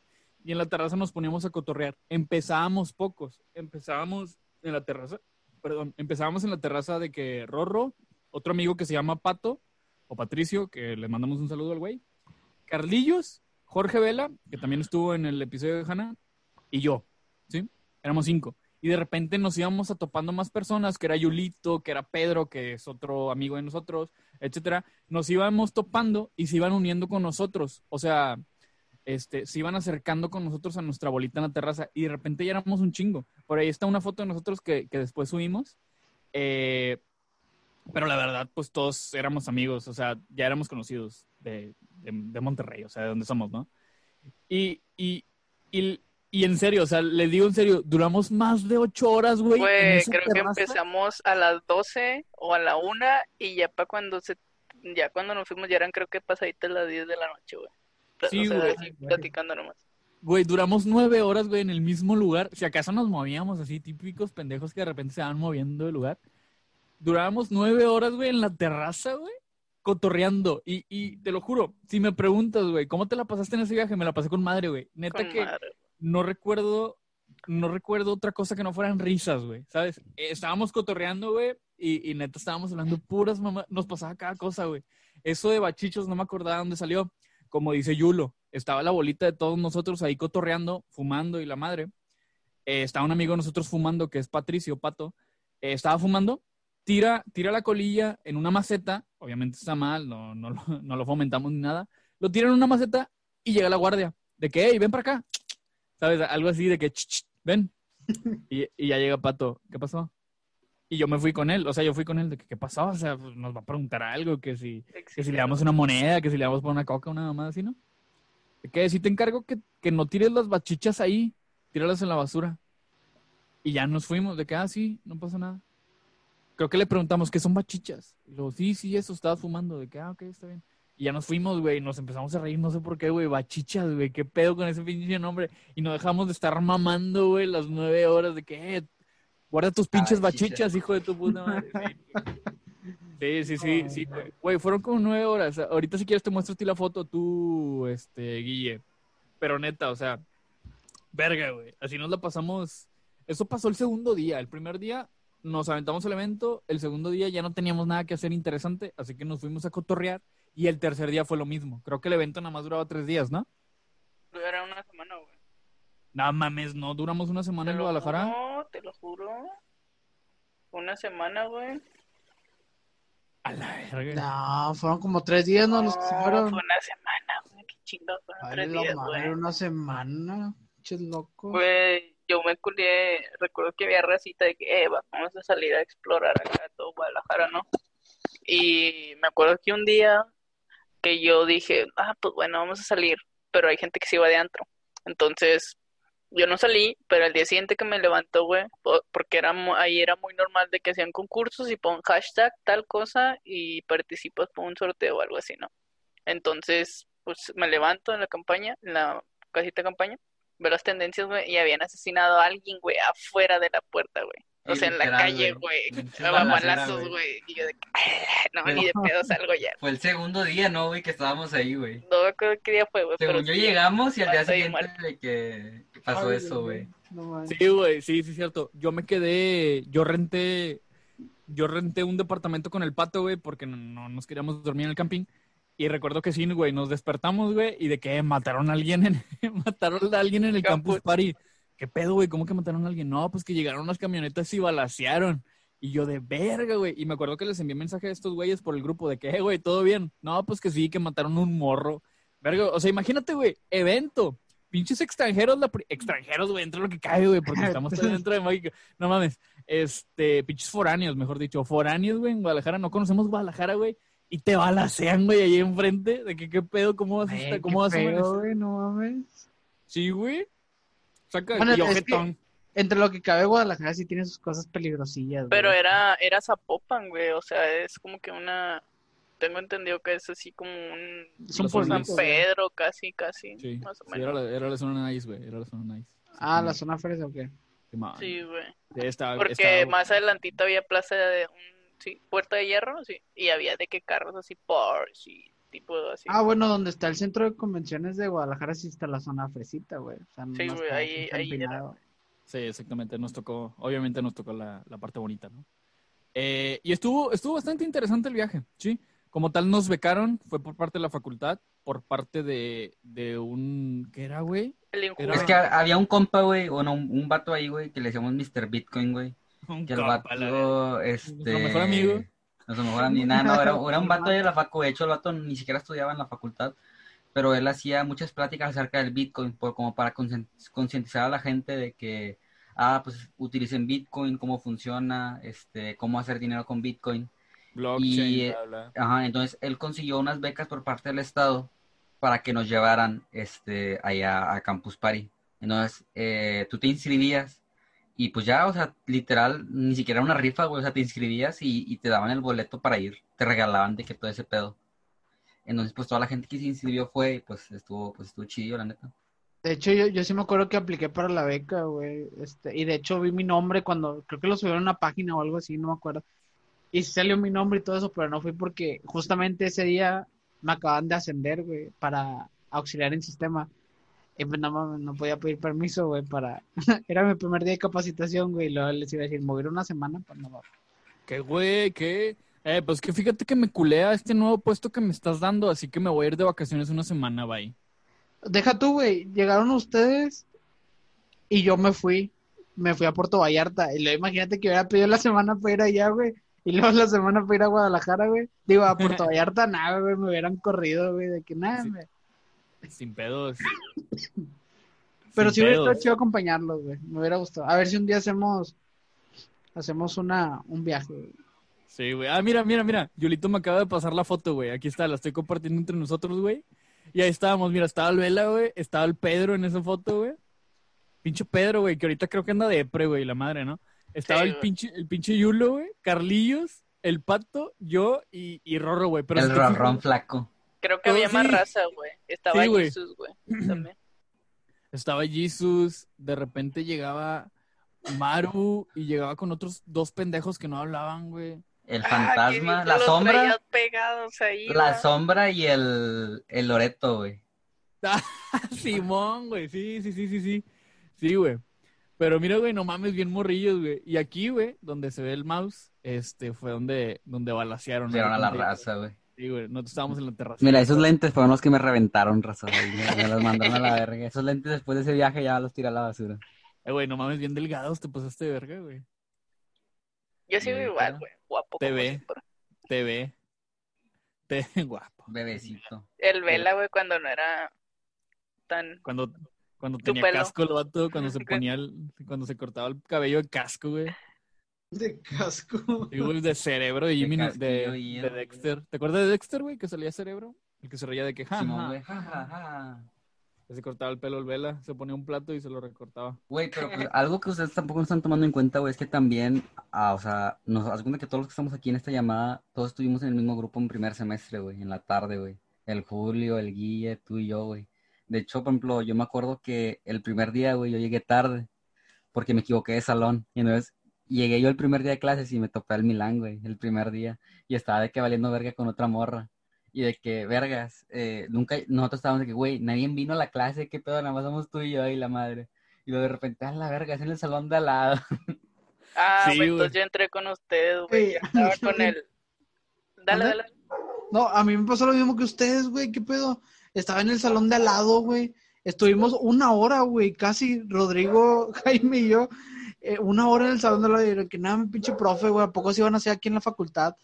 Y en la terraza nos poníamos a cotorrear. Empezábamos pocos, empezábamos en la terraza, perdón, empezábamos en la terraza de que Rorro, otro amigo que se llama Pato, o Patricio, que le mandamos un saludo al güey, Carlillos, Jorge Vela, que también estuvo en el episodio de Hanna, y yo, ¿sí? Éramos cinco. Y de repente nos íbamos atopando más personas, que era Yulito, que era Pedro, que es otro amigo de nosotros, etcétera, nos íbamos topando y se iban uniendo con nosotros, o sea, este, se iban acercando con nosotros a nuestra bolita en la terraza y de repente ya éramos un chingo. Por ahí está una foto de nosotros que, después subimos, eh, pero la verdad, pues todos éramos amigos, o sea, ya éramos conocidos de, Monterrey, o sea, de donde somos, ¿no? Y, y, y y en serio, o sea, les digo en serio, duramos más de ocho horas, güey. Güey, creo que empezamos a las doce o a la una y ya para cuando se, ya cuando nos fuimos ya eran creo que pasaditas las diez de la noche, güey. [laughs] Sí, güey. platicando nomás. Güey, duramos nueve horas, güey, en el mismo lugar. Si acaso nos movíamos así, típicos pendejos que de repente se van moviendo de lugar. Durábamos nueve horas, güey, en la terraza, güey, cotorreando. Y, y te lo juro, si me preguntas, güey, ¿cómo te la pasaste en ese viaje? Me la pasé con madre, güey. Neta que no recuerdo, no recuerdo otra cosa que no fueran risas, güey, ¿sabes? Eh, estábamos cotorreando, güey, y, y, neta estábamos hablando puras mamás, nos pasaba cada cosa, güey. Eso de bachichos no me acordaba dónde salió. Como dice Yulo, estaba la bolita de todos nosotros ahí cotorreando, fumando y la madre. Eh, estaba un amigo de nosotros fumando, que es Patricio Pato. Eh, estaba fumando, tira, tira la colilla en una maceta, obviamente está mal, no, no, [laughs] no lo fomentamos ni nada. Lo tira en una maceta y llega la guardia de que, hey, ven para acá. ¿Sabes? Algo así de que, ven. [laughs] Y, y, ya llega Pato, ¿qué pasó? Y yo me fui con él, o sea, yo fui con él de que, ¿qué pasó? O sea, pues, nos va a preguntar algo, que si, que si le damos una moneda, que si le damos por una coca, una más así, ¿no? Que si te encargo que, que no tires las bachichas ahí, tíralas en la basura. Y ya nos fuimos, de que, ah, sí, no pasa nada. Creo que le preguntamos, ¿qué son bachichas? Y luego, sí, sí, eso, estaba fumando, de que, ah, ok, está bien. Y ya nos fuimos, güey, nos empezamos a reír, no sé por qué, güey, bachichas, güey, qué pedo con ese pinche nombre. Y nos dejamos de estar mamando, güey, las nueve horas de que, eh, guarda tus pinches bachichas, hijo de tu puta madre. [laughs] Sí, sí, sí, sí, güey, fueron como nueve horas. Ahorita si quieres te muestro a ti la foto, tú, este, Guille. Pero neta, o sea, verga, güey, así nos la pasamos. Eso pasó el segundo día. El primer día nos aventamos el evento, el segundo día ya no teníamos nada que hacer interesante, así que nos fuimos a cotorrear y el tercer día fue lo mismo. Creo que el evento nada más duraba tres días, ¿no? Era una semana, güey. No mames, no duramos una semana en Guadalajara. No, te lo juro. Una semana, güey. A la verga. No, fueron como tres días, ¿no? Los que se fueron. Fue una semana, güey. Qué chingados fueron tres días, güey. una semana. Ches loco. Güey, yo me culié. Recuerdo que había racita de que, eh, vamos a salir a explorar acá todo Guadalajara, ¿no? Y me acuerdo que un día que yo dije, ah, pues bueno, vamos a salir, pero hay gente que se iba de antro. Entonces, yo no salí, pero el día siguiente que me levantó, güey, porque era ahí era muy normal de que hacían concursos y pon hashtag tal cosa y participas por un sorteo o algo así, ¿no? Entonces, pues me levanto en la campaña, en la casita de campaña, veo las tendencias, güey, y habían asesinado a alguien, güey, afuera de la puerta, güey. O sea, en la calle, güey. balazos, güey. Y yo de [laughs] no, ni de pedo salgo ya. [laughs] Fue el segundo día, ¿no, güey? Que estábamos ahí, güey. No me acuerdo qué día fue, güey. Según yo llegamos y al día siguiente de que pasó eso, güey. sí, güey, sí, sí, cierto. Yo me quedé, yo renté, yo renté un departamento con el pato, güey, porque no, nos queríamos dormir en el camping. Y recuerdo que sí, güey, nos despertamos, güey, y de que mataron a alguien en, [laughs] mataron a alguien en el campus party. ¿qué pedo, güey? ¿Cómo que mataron a alguien? No, pues que llegaron unas camionetas y balasearon. Y yo de verga, güey. Y me acuerdo que les envié mensaje a estos güeyes por el grupo de que, eh, güey, ¿todo bien? No, pues que sí, que mataron un morro. Verga, o sea, imagínate, güey, evento. Pinches extranjeros, extranjeros, güey, entre lo que cae, güey, porque estamos [laughs] dentro de México. No mames. Este, pinches foráneos, mejor dicho. Foráneos, güey, en Guadalajara. No conocemos Guadalajara, güey. Y te balasean, güey, ahí enfrente. ¿De que qué pedo? ¿Cómo vas a estar? ¿Cómo vas a güey, no mames. Sí, güey entre lo que cabe Guadalajara sí tiene sus cosas peligrosillas. Pero era, era Zapopan, güey. O sea, es como que una. Tengo entendido que es así como un. Es un San Pedro, casi, casi. Sí, más o menos. era, la, era, la, zona nice, güey. Era la zona nice. Ah, la zona fresa, ¿o qué? Sí, güey. Porque más adelantito había plaza de un. Sí, Puerta de Hierro, sí. Y había de qué carros así, Porsche y Ah, bueno, donde está el centro de convenciones de Guadalajara sí está la zona fresita, güey. sí, güey, ahí, ahí Sí, exactamente, nos tocó, obviamente nos tocó la, parte bonita, ¿no? Eh, y estuvo, estuvo bastante interesante el viaje, ¿sí? Como tal nos becaron, fue por parte de la facultad, por parte de, de un... ¿Qué era, güey? Es que había un compa, güey, o no, un, vato ahí, güey, que le decíamos Mr. Bitcoin, güey. Un que el vato, este... mejor amigo se mejor ni nada, no, era, era un vato de la facu, de hecho el vato ni siquiera estudiaba en la facultad, pero él hacía muchas pláticas acerca del Bitcoin, por, como para concientizar a la gente de que, ah, pues utilicen Bitcoin, cómo funciona, este, cómo hacer dinero con Bitcoin. Blockchain, Ajá, entonces él consiguió unas becas por parte del Estado para que nos llevaran este, allá a Campus Party. Entonces, eh, tú te inscribías y pues ya, o sea, literal, ni siquiera una rifa, güey, o sea, te inscribías y, te daban el boleto para ir, te regalaban de que todo ese pedo. Entonces, pues toda la gente que se inscribió fue y pues estuvo, pues estuvo chido, la neta. De hecho, yo, yo sí me acuerdo que apliqué para la beca, güey. Este, y de hecho vi mi nombre cuando, creo que lo subieron a una página o algo así, no me acuerdo. Y salió mi nombre y todo eso, pero no fui porque justamente ese día me acaban de ascender, güey, para auxiliar en sistema. Y pues no, no podía pedir permiso, güey, para... [laughs] Era mi primer día de capacitación, güey, y luego les iba a decir, mover una semana, pues no va. ¿Qué, güey? ¿Qué? Eh, pues que fíjate que me culea este nuevo puesto que me estás dando, así que me voy a ir de vacaciones una semana, bye. Deja tú, güey, llegaron ustedes y yo me fui, me fui a Puerto Vallarta, y luego imagínate que hubiera pedido la [laughs] semana para ir allá, güey, y luego la semana para ir a Guadalajara, güey. Digo, a Puerto Vallarta, [laughs] nada, güey, me hubieran corrido, güey, de que nada, Sin pedos. Pero sí hubiera estado chido acompañarlos, güey. Me hubiera gustado. A ver si un día hacemos hacemos una, un viaje, güey. Sí, güey. Ah, mira, mira, mira. Yulito me acaba de pasar la foto, güey. Aquí está, la estoy compartiendo entre nosotros, güey. Y ahí estábamos, mira, estaba el Vela, güey. Estaba el Pedro en esa foto, güey. Pinche Pedro, güey, que ahorita creo que anda de pre, güey, la madre, ¿no? Estaba el pinche, el pinche Yulo, güey. Carlillos, el Pato, yo y, y Rorro, güey. Pero el ronrón flaco. Creo que había más raza, güey. Estaba Jesus, güey. [clears throat] También. Estaba Jesus. De repente llegaba Maru y llegaba con otros dos pendejos que no hablaban, güey. El ah, fantasma, la sombra. la sombra y el, el Loreto, güey. [laughs] Simón, güey, sí, sí, sí, sí, sí. Sí, güey. Pero mira, güey, no mames, bien morrillos, güey. Y aquí, güey, donde se ve el mouse, este, fue donde, donde balasearon. a la raza, güey. Sí, güey, nosotros estábamos en la terraza. Mira, esos lentes fueron los que me reventaron, raza. Me, los mandaron a la verga. Esos lentes después de ese viaje ya los tiré a la basura. Eh, güey, no mames, bien delgados, te pasaste de verga, güey. Yo sigo igual, güey. Guapo. Te ve. Te ve. Te [laughs] guapo. Bebecito. El Vela, güey, cuando no era tan. Cuando, cuando tenía casco el vato, cuando se [laughs] ponía el, cuando se cortaba el cabello de casco, güey. De casco. Güey, de cerebro de Jimmy, de, de, Dexter. ¿Te acuerdas de Dexter, güey? Que salía cerebro. El que se reía de que ja, ja, ja, ja se cortaba el pelo el vela, se ponía un plato y se lo recortaba. Güey, pero pues, algo que ustedes tampoco están tomando en cuenta, güey, es que también, ah, o sea, nos das cuenta que todos los que estamos aquí en esta llamada, todos estuvimos en el mismo grupo en primer semestre, güey, en la tarde, güey. El Julio, el Guille, tú y yo, güey. De hecho, por ejemplo, yo me acuerdo que el primer día, güey, yo llegué tarde porque me equivoqué de salón. Y entonces llegué yo el primer día de clases y me topé al Milán, güey, el primer día. Y estaba de que valiendo verga con otra morra y de que, vergas, eh, nunca, nosotros estábamos de que, güey, nadie vino a la clase, qué pedo, nada más somos tú y yo y la madre. Y luego de repente, ah, la verga, es en el salón de al lado. Ah, [laughs] sí, entonces yo entré con ustedes, güey, estaba con él. [laughs] Dale, dale. No, a mí me pasó lo mismo que ustedes, güey, qué pedo. Estaba en el salón de al lado, güey. Estuvimos una hora, güey, casi Rodrigo, [laughs] Jaime y yo, eh, una hora en el salón de al lado. Y que nada, mi pinche profe, güey, ¿a poco se iban a hacer aquí en la facultad?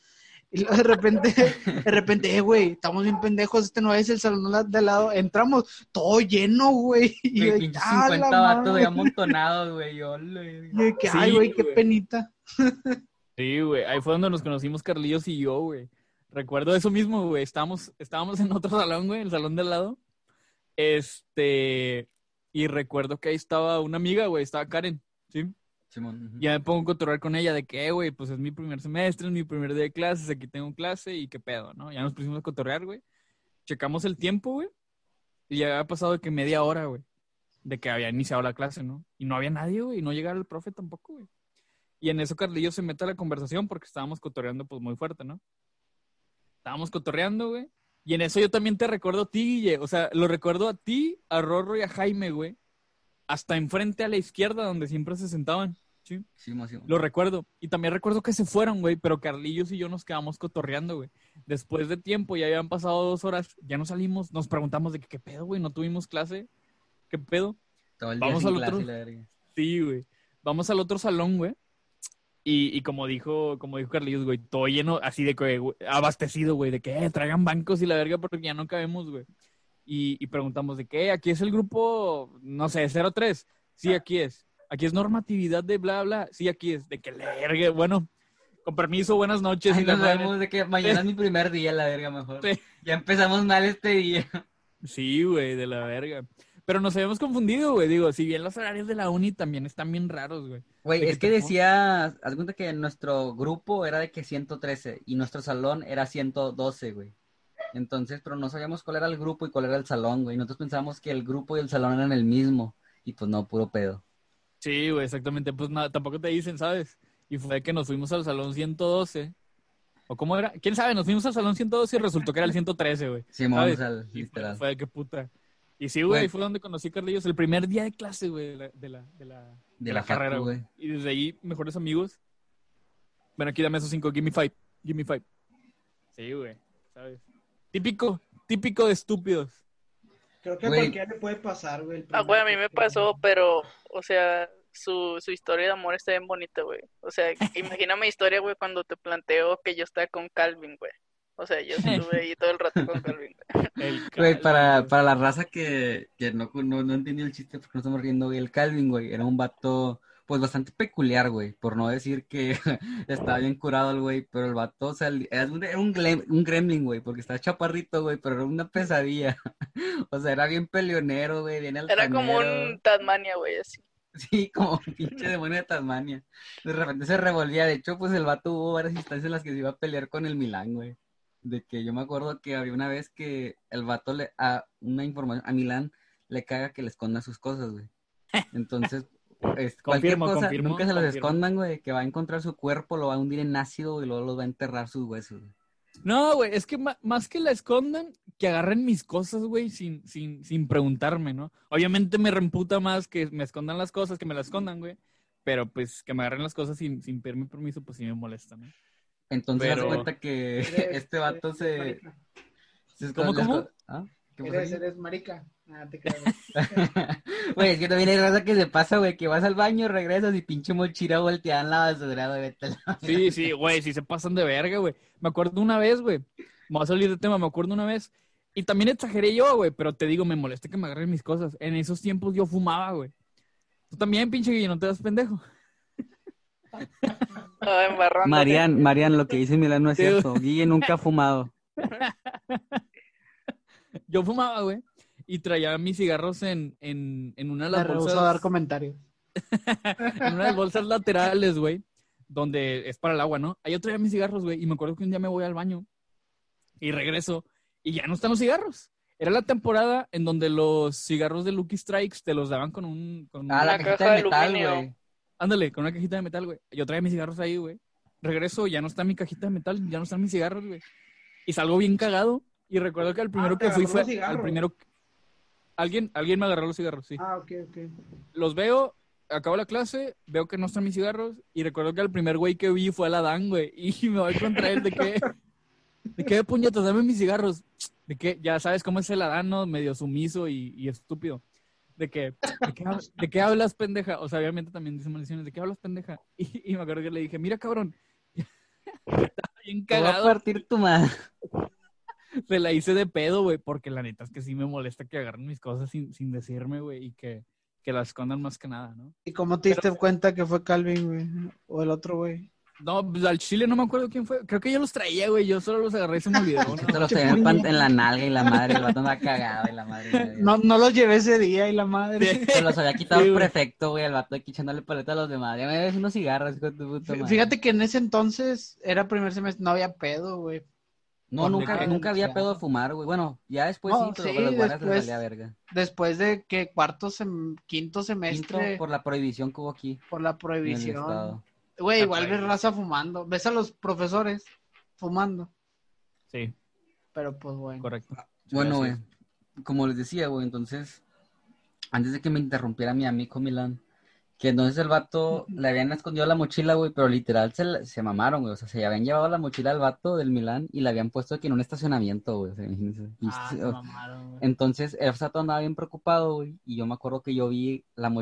Y de repente, [laughs] de repente, eh, güey, estamos bien pendejos, este no es el salón de al lado. Entramos, todo lleno, güey. [laughs] Y de, 50 vatos amontonados, güey. Yo, y que, ay, güey, qué penita. Sí, güey, ahí fue donde nos conocimos Carlillos y yo, güey. Recuerdo eso mismo, güey. Estábamos, estábamos en otro [laughs] salón, güey, el salón de al lado. Este, y recuerdo que ahí estaba una amiga, güey, estaba Karen, ¿sí? Ya me pongo a cotorrear con ella de que, eh, güey, pues es mi primer semestre, es mi primer día de clases, aquí tengo clase y qué pedo, ¿no? Ya nos pusimos a cotorrear, güey. Checamos el tiempo, güey. Y ya había pasado de que media hora, güey, de que había iniciado la clase, ¿no? Y no había nadie, güey, y no llegaba el profe tampoco, güey. Y en eso Carlillo se mete a la conversación porque estábamos cotorreando, pues muy fuerte, ¿no? Estábamos cotorreando, güey. Y en eso yo también te recuerdo a ti, Guille. O sea, lo recuerdo a ti, a Rorro y a Jaime, güey hasta enfrente a la izquierda donde siempre se sentaban. Sí, sí, sí. Lo recuerdo. Y también recuerdo que se fueron, güey, pero Carlillos y yo nos quedamos cotorreando, güey. Después de tiempo, ya habían pasado dos horas, ya no salimos, nos preguntamos de qué pedo, güey, no tuvimos clase. ¿Qué pedo? Vamos al otro. Sí, güey. Vamos al otro salón, güey. Y, y, como dijo, como dijo Carlillos, güey, todo lleno, así de que, abastecido, güey, de que eh, traigan bancos y la verga porque ya no cabemos, güey y, preguntamos de qué, aquí es el grupo, no sé, 03, sí, aquí es. Aquí es normatividad de bla, bla, sí, aquí es. De que le verga, bueno, con permiso, buenas noches. y nos vemos de que mañana es mi primer día, la verga, mejor. Ya empezamos mal este día. Sí, güey, de la verga. Pero nos habíamos confundido, güey. Digo, si bien los horarios de la uni también están bien raros, güey. Güey, es que, decía, haz cuenta que nuestro grupo era de que 113 y nuestro salón era 112, güey. Entonces, pero no sabíamos cuál era el grupo y cuál era el salón, güey. Nosotros pensábamos que el grupo y el salón eran el mismo. Y pues no, puro pedo. Sí, güey, exactamente. Pues nada, tampoco te dicen, ¿sabes? Y fue que nos fuimos al salón 112. ¿O cómo era? ¿Quién sabe? Nos fuimos al salón 112 y resultó que era el 113, güey. Sí, vamos al literal. Fue, de qué puta. Y sí, güey, fue donde conocí a Carlillos el primer día de clase, güey, de la, de la, de la, de la, carrera, güey. Y desde ahí, mejores amigos. Bueno, aquí dame esos cinco. Give me five. Give me five. Sí, güey, ¿sabes? Típico, típico de estúpidos. Creo que a cualquiera le puede pasar, güey. Ah, güey, a mí me pasó, pero, o sea, su, su historia de amor está bien bonita, güey. O sea, imagina mi historia, güey, cuando te planteo que yo estaba con Calvin, güey. O sea, yo estuve ahí todo el rato con Calvin. [laughs] Güey, para, para la raza que, que no, no, no entendió el chiste porque no estamos riendo, güey, el Calvin, güey, era un vato pues bastante peculiar, güey, por no decir que [laughs] estaba bien curado el güey, pero el vato, o sea, era un, un, gremlin, güey, porque estaba chaparrito, güey, pero era una pesadilla. [laughs] o sea, era bien peleonero, güey, bien altanero. Era como un Tasmania, güey, así. Sí, como un pinche demonio de Tasmania. De repente se revolvía. De hecho, pues el vato hubo varias instancias en las que se iba a pelear con el Milán, güey. De que yo me acuerdo que había una vez que el vato le, a una información, a Milán le caga que le esconda sus cosas, güey. [laughs] Entonces, es, cualquier cosa, nunca se los escondan, güey, que va a encontrar su cuerpo, lo va a hundir en ácido y luego los va a enterrar sus huesos. No, güey, es que más que la escondan, que agarren mis cosas, güey, sin, sin, sin preguntarme, ¿no? Obviamente me reemputa más que me escondan las cosas, que me las escondan, güey. Pero pues que me agarren las cosas sin, sin pedirme permiso, pues sí me molesta, ¿no? Entonces Pero... das cuenta que [laughs] este vato se... se ¿Cómo, cómo? ¿Ah? Eres, eres marica. Ah, te [laughs] Güey, es que también hay raza que se pasa, güey, que vas al baño, regresas y pinche mochila volteada en la basura, güey. Sí, sí, güey, sí se pasan de verga, güey. Me acuerdo una vez, güey. Me voy a salir de tema, me acuerdo una vez. Y también exageré yo, güey, pero te digo, me molesta que me agarren mis cosas. En esos tiempos yo fumaba, güey. Tú también, pinche Guille, no te das pendejo. Marian, Marian, lo que dice Milán no es cierto. Guille nunca ha fumado. [laughs] Yo fumaba, güey y traía mis cigarros en, en, en una de las bolsas. a dar comentarios. [laughs] en una de las bolsas laterales, güey, donde es para el agua, ¿no? Ahí yo traía mis cigarros, güey, y me acuerdo que un día me voy al baño y regreso y ya no están los cigarros. Era la temporada en donde los cigarros de Lucky Strikes te los daban con un. Con ah, la cajita de metal, güey. Ándale, con una cajita de metal, güey. Yo traía mis cigarros ahí, güey. Regreso, ya no está mi cajita de metal, ya no están mis cigarros, güey. Y salgo bien cagado. Y recuerdo que al primero ah, que fui fue. Al primero, Alguien, alguien me agarró los cigarros, sí. Ah, ok, ok. Los veo, acabo la clase, veo que no están mis cigarros y recuerdo que el primer güey que vi fue el Adán, güey. [laughs] Y me voy contra él de que, de qué puñetas, dame mis cigarros. [tsk] De que, ya sabes cómo es el Adán, ¿no? Medio sumiso y, estúpido. De que, ¿de qué, hablas, pendeja? O sea, obviamente también dice maldiciones, ¿de qué hablas, pendeja? Y, me acuerdo que le dije, mira, cabrón. [laughs] Estaba bien cagado. Te a partir tu madre se la hice de pedo, güey, porque la neta es que sí me molesta que agarren mis cosas sin, sin decirme, güey, y que, que las escondan más que nada, ¿no? ¿Y cómo te diste cuenta que fue Calvin, güey? O el otro, güey. No, pues al chile no me acuerdo quién fue. Creo que yo los traía, güey. Yo solo los agarré y se me olvidó. [laughs] ¿no? Te los traía en, la nalga y la madre, el vato andaba cagado y la madre. No, no los llevé ese día y la madre. Se los había quitado el prefecto, güey, el vato aquí echándole paleta a los demás. Ya me ves unos cigarros, hijo de puta madre. Fíjate que en ese entonces era primer semestre, no había pedo, güey. No, nunca, nunca había pedo de fumar, güey. Bueno, ya después sí, pero con las guardas después, salía verga. Después de que cuarto, sem, quinto semestre. por la prohibición que hubo aquí. Por la prohibición. Güey, igual ves raza fumando. Ves a los profesores fumando. Sí. Pero pues bueno. Correcto. Bueno, güey. Como les decía, güey, entonces, antes de que me interrumpiera mi amigo Milán, que entonces el vato le habían escondido la mochila, güey, pero literal se, se mamaron, güey. O sea, se habían llevado la mochila al vato del Milán y la habían puesto aquí en un estacionamiento, güey. O sea, ah, se mamaron, entonces el vato andaba bien preocupado, güey. Y yo me acuerdo que yo vi la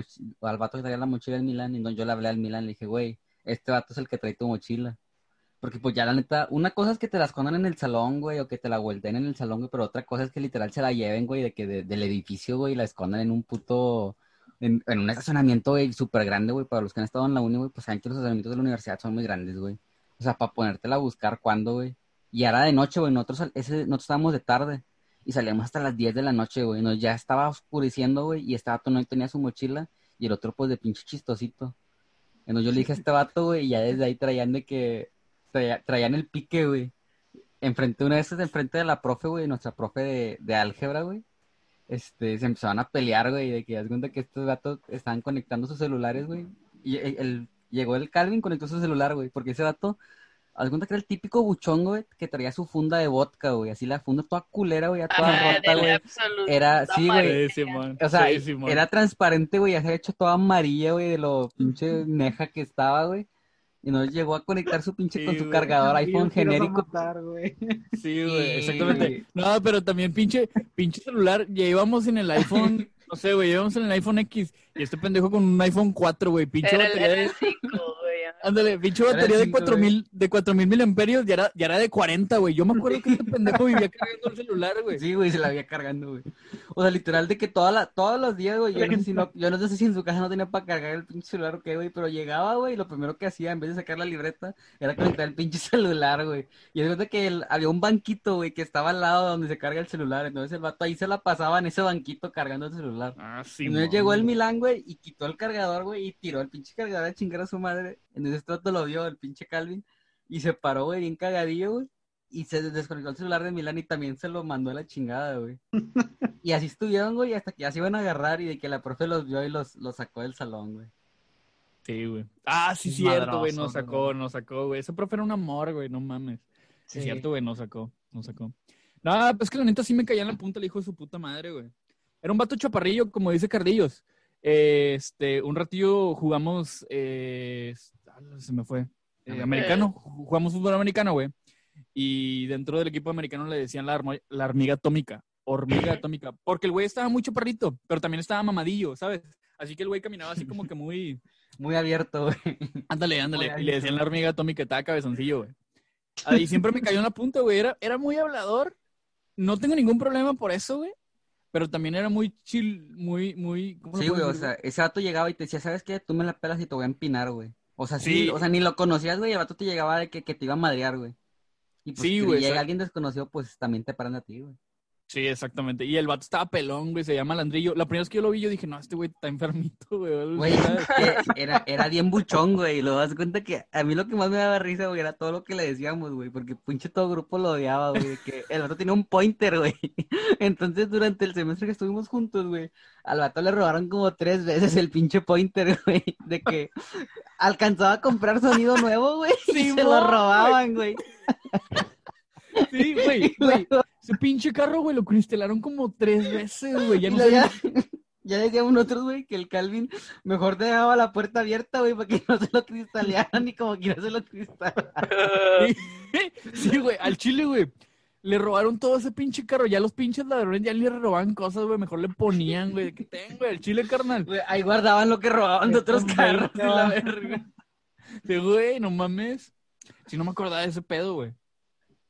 al vato que traía la mochila del Milán y entonces yo le hablé al Milán y le dije, güey, este vato es el que trae tu mochila. Porque pues ya la neta, una cosa es que te la escondan en el salón, güey, o que te la vuelten en el salón, güey, pero otra cosa es que literal se la lleven, güey, de que del edificio, güey, la escondan en un puto en, un estacionamiento, güey, súper grande, güey, para los que han estado en la uni, güey, pues saben que los estacionamientos de la universidad son muy grandes, güey. O sea, para ponértela a buscar cuándo, güey. Y era de noche, güey, nosotros, ese, nosotros estábamos de tarde y salíamos hasta las 10 de la noche, güey. Nos ya estaba oscureciendo, güey, y este vato no tenía su mochila y el otro, pues, de pinche chistosito. Entonces yo le dije a este vato, güey, y ya desde ahí traían de que, traían el pique, güey. Enfrente, una vez enfrente de la profe, güey, nuestra profe de, de álgebra, güey este, se empezaban a pelear, güey, de que das cuenta que estos gatos estaban conectando sus celulares, güey. Y el, llegó el Calvin, conectó su celular, güey, porque ese dato, haz cuenta que era el típico buchón, güey, que traía su funda de vodka, güey, así la funda toda culera, güey, toda ah, rota, güey. Era, sí, güey. o sea, era transparente, güey, ya se había hecho toda amarilla, güey, de lo pinche neja que estaba, güey. Y nos llegó a conectar su pinche con su cargador iPhone genérico. sí, güey, exactamente. No, pero también pinche, pinche celular, ya íbamos en el iPhone, [laughs] no sé, güey, íbamos en el iPhone X y este pendejo con un iPhone 4, güey, pinche batería de... 5, güey. Ándale, pinche batería de 4000 de 4000 miliamperios ya era, ya era de 40, güey. Yo me acuerdo que este [laughs] pendejo vivía cargando el celular, güey. Sí, güey, se la había cargando, güey. O sea, literal de que toda la, todos los días, güey, yo no, sé si no, yo no sé si en su casa no tenía para cargar el pinche celular o qué, güey, pero llegaba, güey, y lo primero que hacía, en vez de sacar la libreta, era conectar el pinche [laughs] celular, güey. Y es verdad que había un banquito, güey, que estaba al lado donde se carga el celular, entonces el vato ahí se la pasaba en ese banquito cargando el celular. Ah, sí. Entonces llegó el Milán, güey, y quitó el cargador, güey, y tiró el pinche cargador a chingar a su madre. Entonces este vato lo vio, el pinche Calvin, y se paró, güey, bien cagadillo, güey. Y se desconectó el celular de Milán y también se lo mandó a la chingada, güey. [laughs] y así estuvieron, güey, hasta que ya se iban a agarrar y de que la profe los vio y los, los sacó del salón, güey. Sí, güey. Ah, sí, Es cierto, güey, nos sacó, nos sacó, güey. Ese profe era un amor, güey, no mames. Sí, Sí. cierto, güey, nos sacó, nos sacó. No, pues que la neta sí me caía en la punta el hijo de su puta madre, güey. Era un vato chaparrillo, como dice Cardillos. Este, un ratillo jugamos, eh, se me fue, Eh, americano, jugamos fútbol americano, güey. Y dentro del equipo americano le decían la, armo- la hormiga atómica, hormiga [laughs] atómica, porque el güey estaba muy chaparrito, pero también estaba mamadillo, ¿sabes? Así que el güey caminaba así como que muy, [laughs] Muy abierto, güey. Ándale, ándale. Y le decían la hormiga atómica, estaba cabezoncillo, güey. Ahí siempre me cayó en la punta, güey. Era, era muy hablador. No tengo ningún problema por eso, güey. Pero también era muy chill, muy, muy... ¿cómo lo Sí, güey, o sea, ese vato llegaba y te decía, ¿sabes qué? Tú me la pelas y te voy a empinar, güey. O sea, sí, Sí. o sea, ni lo conocías, güey, el vato te llegaba de que, que te iba a madrear, güey. Y pues, Sí, si güey, o llega sea- alguien desconocido, pues también te paran a ti, güey. Sí, exactamente. Y el vato estaba pelón, güey. Se llama Landrillo. La primera vez que yo lo vi, yo dije, no, este güey está enfermito, güey. Güey, era, era bien buchón, güey. Y luego das cuenta que a mí lo que más me daba risa, güey, era todo lo que le decíamos, güey. Porque pinche todo grupo lo odiaba, güey. Que el vato tenía un pointer, güey. [laughs] Entonces, durante el semestre que estuvimos juntos, güey, al vato le robaron como tres veces el pinche pointer, [laughs] güey. De que alcanzaba a comprar sonido nuevo, güey. y se lo robaban, güey. Sí, güey, [laughs] güey. Ese pinche carro, güey, lo cristelaron como tres veces, güey. Ya Y no ya, [laughs] ya decíamos nosotros, güey, que el Calvin mejor dejaba la puerta abierta, güey, para que no se lo cristalearan ni como quiera se lo cristalaran. [laughs] Sí, güey, al chile, güey. Le robaron todo ese pinche carro. Ya los pinches ladrones ya le robaban cosas, güey. Mejor le ponían, güey. ¿Qué tengo, güey? El chile, carnal. Güey, ahí guardaban lo que robaban de otros carros y la verga. Sí, güey, no mames. Si no me acordaba de ese pedo, güey.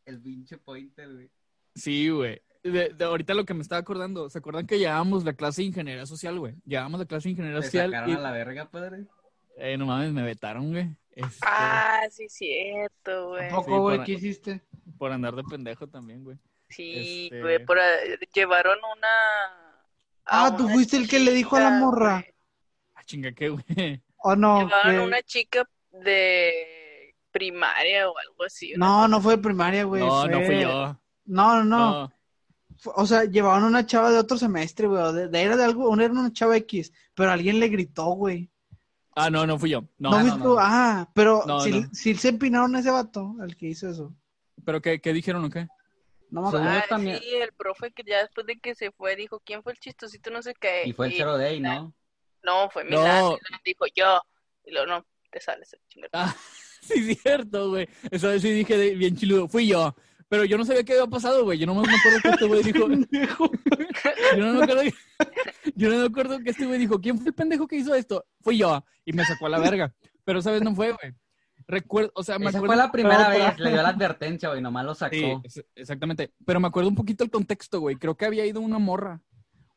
El pinche pointer, güey. Sí, güey. De, de ahorita lo que me estaba acordando, ¿se acuerdan que llevábamos la clase de ingeniería social, güey? Llevábamos la clase de ingeniería Te social sacaron y, a la verga, padre. eh, no mames, me vetaron, güey. Este, Ah, sí, cierto, güey. ¿A poco, Sí, güey? ¿Qué hiciste? Por andar de pendejo también, güey. Sí, este- güey, por, eh, llevaron una... Ah, tú una fuiste el que le dijo a la morra. güey. Ah, chinga, ¿qué, güey? [laughs] ¿O no? Llevaron una chica de primaria o algo así. No, no fue de primaria, güey. No, no fue- fui yo. No, no, no. O sea, llevaban una chava de otro semestre, güey. de- de- era de algo, una era una chava X, pero alguien le gritó, güey. Ah, no, no fui yo. No, No, fuiste no, tú? no. Ah, pero No, si, no. si se empinaron a ese vato, al que hizo eso. ¿Pero qué, qué dijeron o qué? No me Según acuerdo. Ah, también. sí, el profe que ya después de que se fue dijo, ¿quién fue el chistosito? No sé qué. Y fue el Zero Day, ¿no? No, fue No. Milán. Dijo yo. Y luego, no, te sales. Ah, [laughs] sí, cierto, güey. Vez sí dije de- bien chiludo. Fui yo. Pero yo no sabía qué había pasado, güey. Yo no me acuerdo que este güey dijo. [laughs] yo, no me acuerdo, yo no me acuerdo que este güey dijo: ¿Quién fue el pendejo que hizo esto? Fui yo. Y me sacó a la verga. Pero esa vez no fue, güey. Recuerdo, o sea, me Esa acuerdo. fue la primera Pero- vez, le dio la advertencia, güey, nomás lo sacó. Sí, exactamente. Pero me acuerdo un poquito el contexto, güey. Creo que había ido una morra.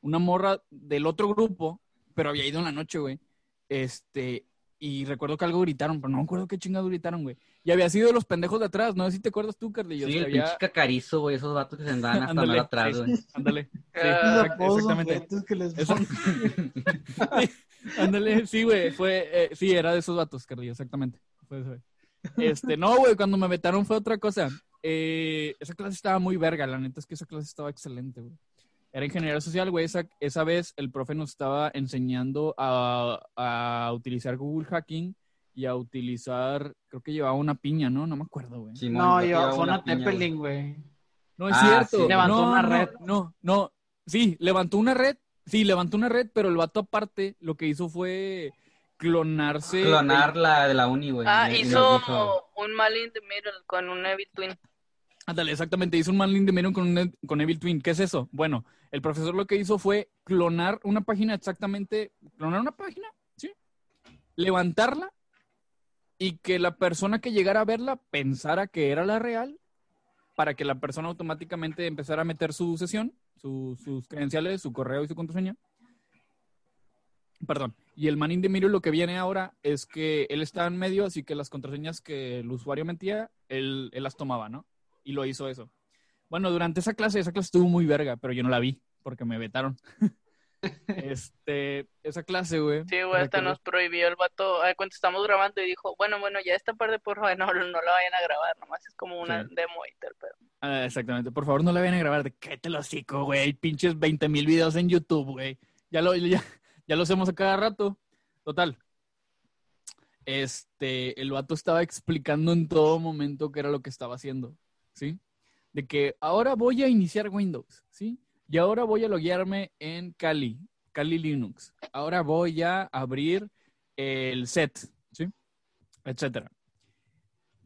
Una morra del otro grupo, pero había ido en la noche, güey. Este. Y recuerdo que algo gritaron, pero no me acuerdo qué chingado gritaron, güey. Y había sido de los pendejos de atrás, no sé si te acuerdas tú, Carlillo. Sí, el había- pinche cacarizo, güey, esos vatos que se andaban hasta Ándale, más atrás, sí. güey. Ándale. Sí, [laughs] Ah, exactamente. [laughs] Ándale, sí, güey, fue, eh, sí, era de esos vatos, Carlillo, exactamente. Fue eso, güey. Este, no, güey, cuando me vetaron fue otra cosa. Eh, esa clase estaba muy verga, la neta es que esa clase estaba excelente, güey. Era ingeniería social, güey. Esa, esa vez el profe nos estaba enseñando a, a utilizar Google Hacking y a utilizar, creo que llevaba una piña, ¿no? No me acuerdo, güey. No, yo, llevaba fue una. Teppelin, güey. No es Ah, cierto. sí. Levantó No, una no, red. No, no. Sí, levantó una red. Sí, levantó una red, pero el vato aparte lo que hizo fue clonarse. Clonar la de la uni, güey. Ah, hizo un mal in the middle con un Evil Twin. Ándale, exactamente. Hizo un man de Miron con, un- con Evil Twin. ¿Qué es eso? Bueno, el profesor lo que hizo fue clonar una página exactamente. Clonar una página, ¿sí? Levantarla y que la persona que llegara a verla pensara que era la real para que la persona automáticamente empezara a meter su sesión, sus credenciales, su correo y su contraseña. Perdón. Y el man in the lo que viene ahora es que él está en medio, así que las contraseñas que el usuario mentía, él, él las tomaba, ¿no? Y lo hizo eso. Bueno, durante esa clase, esa clase estuvo muy verga, pero yo no la vi porque me vetaron. [laughs] este, esa clase, güey. Sí, güey, hasta nos prohibió el vato. Ay, cuando estamos grabando y dijo, bueno, bueno, ya esta parte, por favor, [laughs] no, no la vayan a grabar, nomás es como una demo y tal, pero. Ah, exactamente, por favor, no la vayan a grabar. De qué te lo hocico, güey. Pinches 20 mil videos en YouTube, güey. Ya lo, ya, ya lo hacemos a cada rato. Total. Este, el vato estaba explicando en todo momento qué era lo que estaba haciendo, ¿sí? De que ahora voy a iniciar Windows, ¿sí? Y ahora voy a loguearme en Kali, Kali Linux. Ahora voy a abrir el set, ¿sí? Etcétera.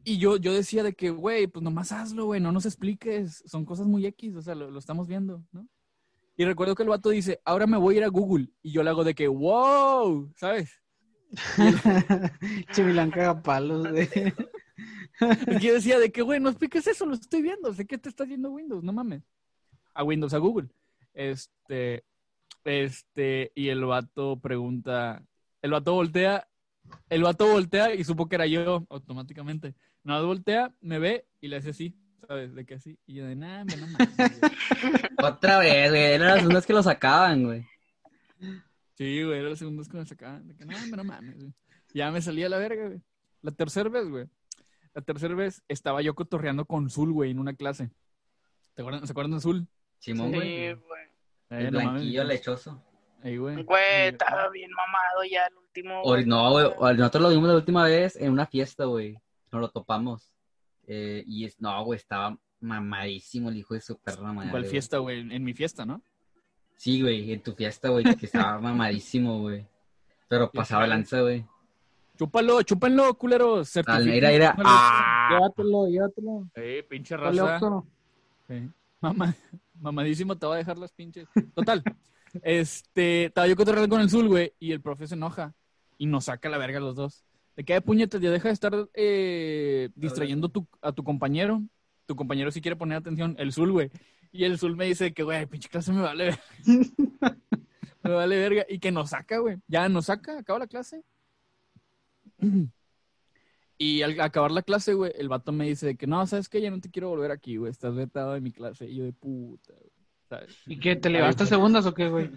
Y yo, yo decía de que, güey, pues nomás hazlo, güey, no nos expliques. Son cosas muy X, o sea, lo, estamos viendo, ¿no? Y recuerdo que el vato dice, ahora me voy a ir a Google. Y yo le hago de que, wow, ¿sabes? [laughs] Chimilán caga palos, güey. [laughs] [laughs] y yo [laughs] decía de que, güey, no expliques eso, lo estoy viendo. Sé que te está haciendo Windows, no mames a Windows, a Google. Este, este, y el vato pregunta, el vato voltea, el vato voltea y supo que era yo automáticamente. Nada, voltea, me ve y le hace así, ¿sabes? De que así. Y yo de nada, no mames. [laughs] Otra vez, güey, eran las segundas que lo sacaban, güey. Sí, güey, eran las segundas que lo sacaban. De que nada, no mames, güey. Ya me salía la verga, güey. La tercera vez, güey. La tercera vez estaba yo cotorreando con Zul, güey, en una clase. ¿Te acuerdan, ¿Se acuerdan de Zul? Simón, güey. Sí, güey. El blanquillo lechoso. güey. Güey, estaba bien mamado ya el último. no, güey. Nosotros lo vimos la última vez en una fiesta, güey. Nos lo topamos. Eh, y es, no, güey, estaba mamadísimo el hijo de su perra madre. ¿Cuál fiesta, güey? En mi fiesta, ¿no? Sí, güey, en tu fiesta, güey, que estaba [laughs] mamadísimo, güey. Pero pasaba lanza, güey. Chúpalo, chúpenlo, culeros. Mira, mira. Ah. Llévatelo, llévatelo. Eh, pinche raza. Sí. Mamá, mamadísimo te va a dejar las pinches. Total. este, estaba yo cotorreando con el Zul, güey, y el profe se enoja y nos saca la verga a los dos. De qué puñetas, ya deja de estar eh, distrayendo a tu compañero. Tu compañero si quiere poner atención, el Zul, güey. Y el Zul me dice que, güey, pinche clase me vale verga. [laughs] me vale verga. Y que nos saca, güey. Ya nos saca, acaba la clase. Y al acabar la clase, güey, el vato me dice que no, ¿sabes qué? Ya no te quiero volver aquí, güey. Estás vetado de mi clase. Y yo de puta, güey. ¿sabes? ¿Y qué? ¿Te levantaste segundas o qué, güey?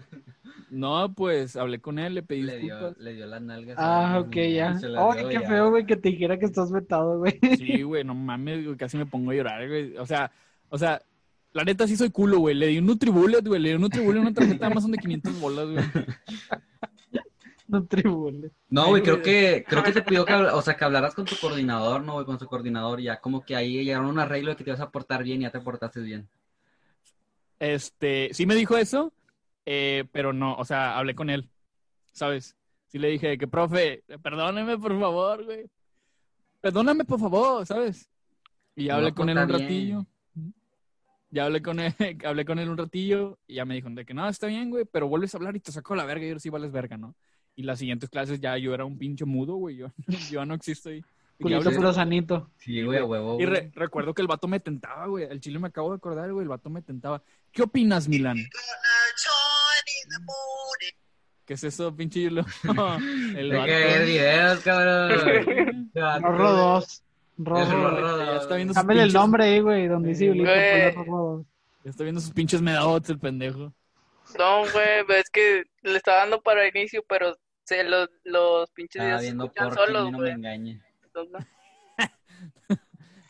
No, pues hablé con él, le pedí le Dio, le dio las nalgas. Ah, ok, ya. Ay, qué feo, güey, que te dijera que estás vetado, güey. Sí, güey, no mames, güey, casi me pongo a llorar, güey. O sea, o sea, la neta sí soy culo, güey. Le di un Nutribullet, güey. Le di un Nutribullet una tarjeta de Amazon de 500 bolas, güey. [laughs] no tribule. No, güey, creo que, creo que te pidió que, o sea, que hablaras con tu coordinador, ¿no, güey? Con tu coordinador, ya como que ahí llegaron a un arreglo de que te vas a portar bien y ya te portaste bien. Este, sí me dijo eso, eh, pero no, o sea, hablé con él, ¿sabes? Sí le dije que, profe, perdóneme por favor, güey. Perdóname por favor, ¿sabes? Y ya hablé con él un ratillo. Ya hablé con él, [laughs] hablé con él un ratillo y ya me dijo de que no, está bien, güey, pero vuelves a hablar y te saco la verga y ahora sí vales verga, ¿no? Y las siguientes clases ya yo era un pinche mudo, güey. Yo, [laughs] yo no existo ahí. Culito puro sanito. Sí, güey, huevo. Y recuerdo que el vato me tentaba, güey. El chile me acabo de acordar, güey. El vato me tentaba. ¿Qué opinas, Milan? ¿Qué es eso, pinche hilo? [laughs] [laughs] el vato. que videos, cabrón. Rorro 2. Rorro. Ya está viendo Cámbiale el nombre ahí, güey. Donde dice Julito, Ya está viendo sus pinches medabots, el pendejo. No, güey, es que le está dando para inicio, pero se los, los pinches días viendo por solos, no me engañe. [laughs]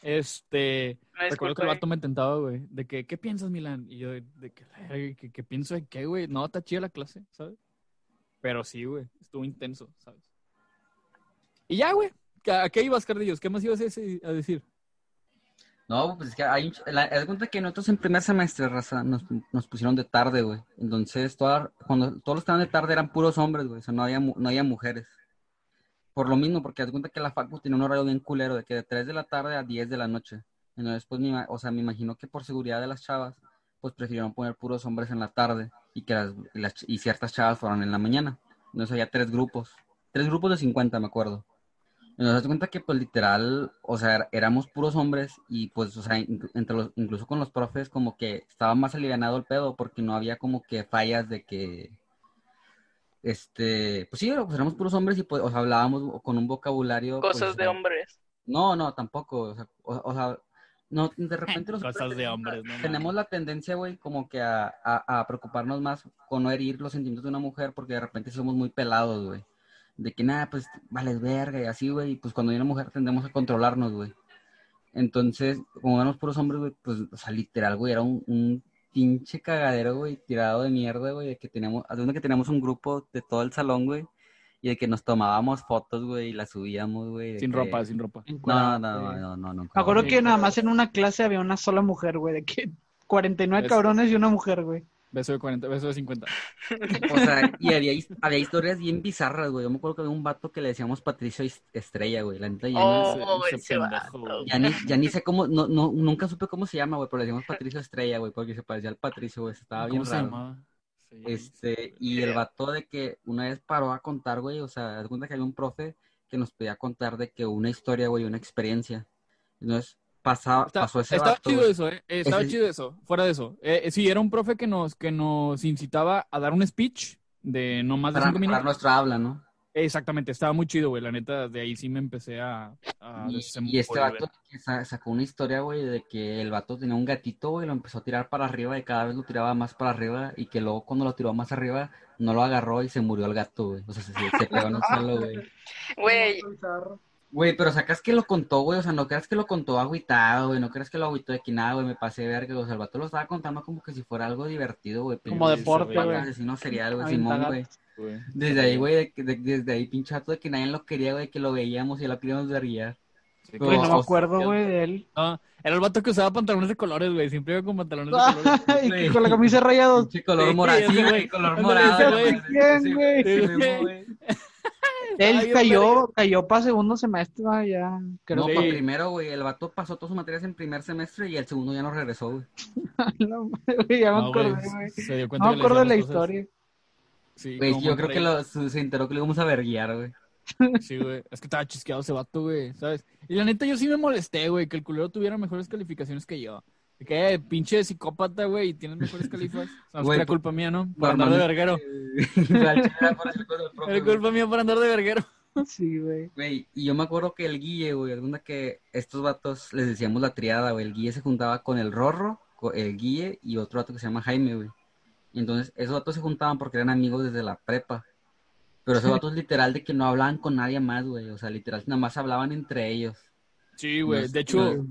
este, recuerdo que el vato me tentaba, güey, de que, ¿qué piensas, Milan? Y yo, de que, ¿qué, pienso de qué, güey? No, está chida la clase, ¿sabes? Pero sí, güey, estuvo intenso, ¿sabes? Y ya, güey, ¿a qué ibas, Cardillos? ¿Qué más ibas a decir? No, pues es que hay. La, cuenta que nosotros en primer semestre, raza, nos, nos pusieron de tarde, güey. Entonces, toda, cuando todos los estaban de tarde eran puros hombres, güey. O sea, no había, no había mujeres. Por lo mismo, porque haz cuenta que la facu tiene un horario bien culero, de que de 3 de la tarde a 10 de la noche. Entonces, pues, o sea, me imagino que por seguridad de las chavas, pues prefirieron poner puros hombres en la tarde y que las, y ciertas chavas fueran en la mañana. Entonces había tres grupos, tres grupos de 50, me acuerdo. Nos das cuenta que, pues, literal, o sea, éramos puros hombres y, pues, o sea, entre los, incluso con los profes, como que estaba más alivianado el pedo porque no había como que fallas de que, este, pues sí, pues éramos puros hombres y, pues, o sea, hablábamos con un vocabulario. Cosas pues, o de sea, hombres. No, no, tampoco, o sea, o, o sea, no, de repente [laughs] los Cosas de hombres, no tenemos la tendencia, güey, como que a, a, a preocuparnos más con no herir los sentimientos de una mujer porque de repente somos muy pelados, güey de que nada, pues vales verga y así, güey, y pues cuando hay una mujer tendemos a controlarnos, güey. Entonces, como éramos puros hombres, güey, pues, o sea, literal, güey, era un, un pinche cagadero, güey, tirado de mierda, güey, de que teníamos, de que teníamos un grupo de todo el salón, güey, y de que nos tomábamos fotos, güey, y las subíamos, güey. Sin que- ropa, sin ropa. No, no, no, no, no, no. Me acuerdo que nada más en una clase había una sola mujer, güey, de que 49 Es- cabrones y una mujer, güey. Beso de 40, beso de 50. O sea, y había, había historias bien bizarras, güey. Yo me acuerdo que había un vato que le decíamos Patricio Est- Estrella, güey. La neta ya, Oh, güey. ni, ya, ni, ya ni sé cómo, no, no, nunca supe cómo se llama, güey, pero le decíamos Patricio Estrella, güey, porque se parecía al Patricio, güey. Estaba bien ¿Cómo se raro. llamaba? Sí, Este, y el vato de que una vez paró a contar, güey, o sea, haz cuenta que había un profe que nos podía contar de que una historia, güey, una experiencia. Entonces, pasaba, Está- pasó ese estaba vato, chido güey. eso, ¿eh? Estaba Ese- chido eso. Fuera de eso. Eh, eh, sí, era un profe que nos, que nos incitaba a dar un speech de no más de para cinco minutos. nuestra habla, ¿no? Exactamente, estaba muy chido, güey. La neta, de ahí sí me empecé a, a Y, este vato que sacó una historia, güey, de que el vato tenía un gatito, güey, lo empezó a tirar para arriba y cada vez lo tiraba más para arriba y que luego cuando lo tiró más arriba no lo agarró y se murió el gato, güey. O sea, se, se- se pegó en el suelo, güey. [laughs] Güey, Güey, pero sacas que lo contó, güey, o sea, no creas que lo contó agüitado, güey, no creas que lo agüitó de que nada, güey, me pasé de verga, o sea, el vato lo estaba contando como que si fuera algo divertido, güey. Como deporte, güey. Asesino serial, güey, Simón, güey. Desde ahí, güey, de que- de- desde ahí, pinche vato de que nadie lo quería, güey, que lo veíamos y lo queríamos derribar. Sí, Güey, no me acuerdo, güey, de él. No, era el vato que usaba pantalones de colores, güey. Siempre iba con pantalones de colores. [laughs] y con la camisa rayados. Pinche color Sí, morado, sí, güey. color morado. güey. Él bien cayó, cayó para segundo semestre, ya. Creo No, Sí. para primero, güey, el vato pasó todas sus materias en primer semestre y el segundo ya no regresó, güey. [laughs] No, güey, ya me No, güey, acordé, güey. Se dio cuenta No me acuerdo de la cosas. historia. Sí, Güey, yo creo que lo, se enteró que le íbamos a verguiar, güey. [laughs] Sí, güey. Es que estaba chisqueado ese vato, güey, ¿sabes? Y la neta, yo sí me molesté, güey, que el culero tuviera mejores calificaciones que yo. Que, pinche psicópata, güey, y tienes mejores [laughs] califas. O sea, Güey, era culpa mía, ¿no? Por andar de verguero. [laughs] Era culpa mía por andar de verguero. [laughs] Sí, güey. Güey, y yo me acuerdo que el Guille, güey, alguna que estos vatos les decíamos la triada, güey. El Guille se juntaba con el Rorro, el Guille y otro vato que se llama Jaime, güey. Y entonces esos vatos se juntaban porque eran amigos desde la prepa. Pero esos vatos literal de que no hablaban con nadie más, güey. O sea, literal nada más hablaban entre ellos. Sí, güey. No, De hecho.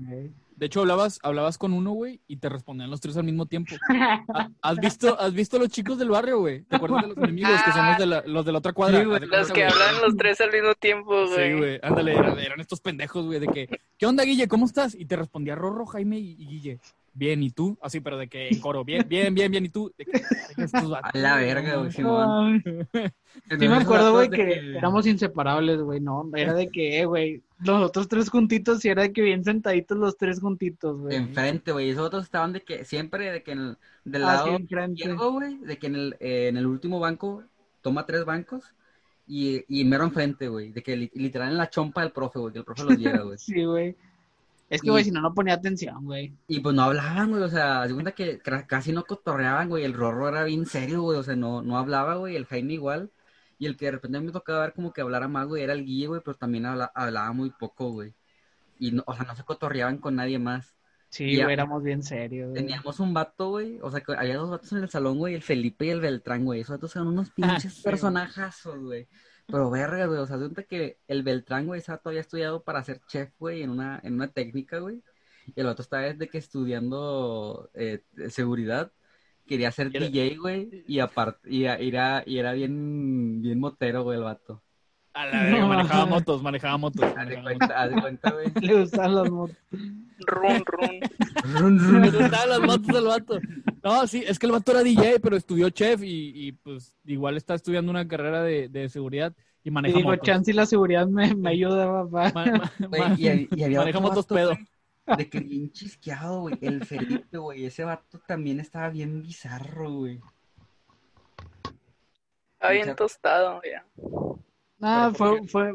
De hecho hablabas, hablabas con uno, güey, y te respondían los tres al mismo tiempo. [laughs] Ha- ¿Has visto, has visto los chicos del barrio, güey? ¿Te acuerdas de los enemigos que son los de la, los de la otra cuadra? Sí, güey. Los que güey. hablan los tres al mismo tiempo, Sí, güey. güey, ándale, eran, eran estos pendejos, güey, de que, ¿qué onda, Guille? ¿Cómo estás? Y te respondía Rorro, Jaime y, y Guille. Bien, ¿y tú? Así, pero de que en coro, bien, [laughs] bien, bien, bien, ¿y tú? De que, estos vatos, A la verga, güey. Simón. Sí me acuerdo, güey, que éramos inseparables, güey, no, era de que, eh, güey, los otros tres juntitos y era de que bien sentaditos los tres juntitos, güey. Enfrente, güey. Esos otros estaban de que siempre de que en el, del Así lado izquierdo, güey, de que en el, eh, en el último banco toma tres bancos y, y mero enfrente, güey. De que li- literal en la chompa del profe, güey, que el profe los diera, güey. [laughs] Sí, güey. Es que, güey, si no, no ponía atención, güey. Y pues no hablaban, güey, o sea, de cuenta que casi no cotorreaban, güey. El Rorro era bien serio, güey, o sea, no, no hablaba, güey. El Jaime igual. Y el que de repente me tocaba ver como que hablara más, güey, era el Guille, güey, pero también habla- hablaba muy poco, güey. Y, no, o sea, no se cotorreaban con nadie más. Sí, güey, éramos bien serios, güey. Teníamos un vato, güey. O sea, que había dos vatos en el salón, güey. El Felipe y el Beltrán, güey. Esos vatos eran unos pinches sí, güey. personajazos, güey. Pero verga, güey. O sea, cuenta que el Beltrán, güey, ese vato había estudiado para ser chef, güey, en una, en una técnica, güey. Y el otro estaba desde que estudiando eh, seguridad. Quería ser DJ, güey. Y aparte, y, y era, y era bien, bien motero, güey, el vato. A la verga, No. manejaba motos, manejaba motos. Haz de cuenta, haz de cuenta, güey. Le gustan los motos. Run, run. Run, run. Me gustaban las motos del vato. No, sí, es que el vato era DJ, pero estudió chef y, y, pues igual está estudiando una carrera de, de seguridad y Y maneja digo, motos. chance y la seguridad me, me ayuda, papá. Ma- ma- Güey, ma- y, hab- y había maneja motos vato, pedo. güey, De que bien chisqueado, güey. El Felipe, güey. Ese vato también estaba bien bizarro, güey. Está bien tostado, ya. Ah, Pero fue, fue,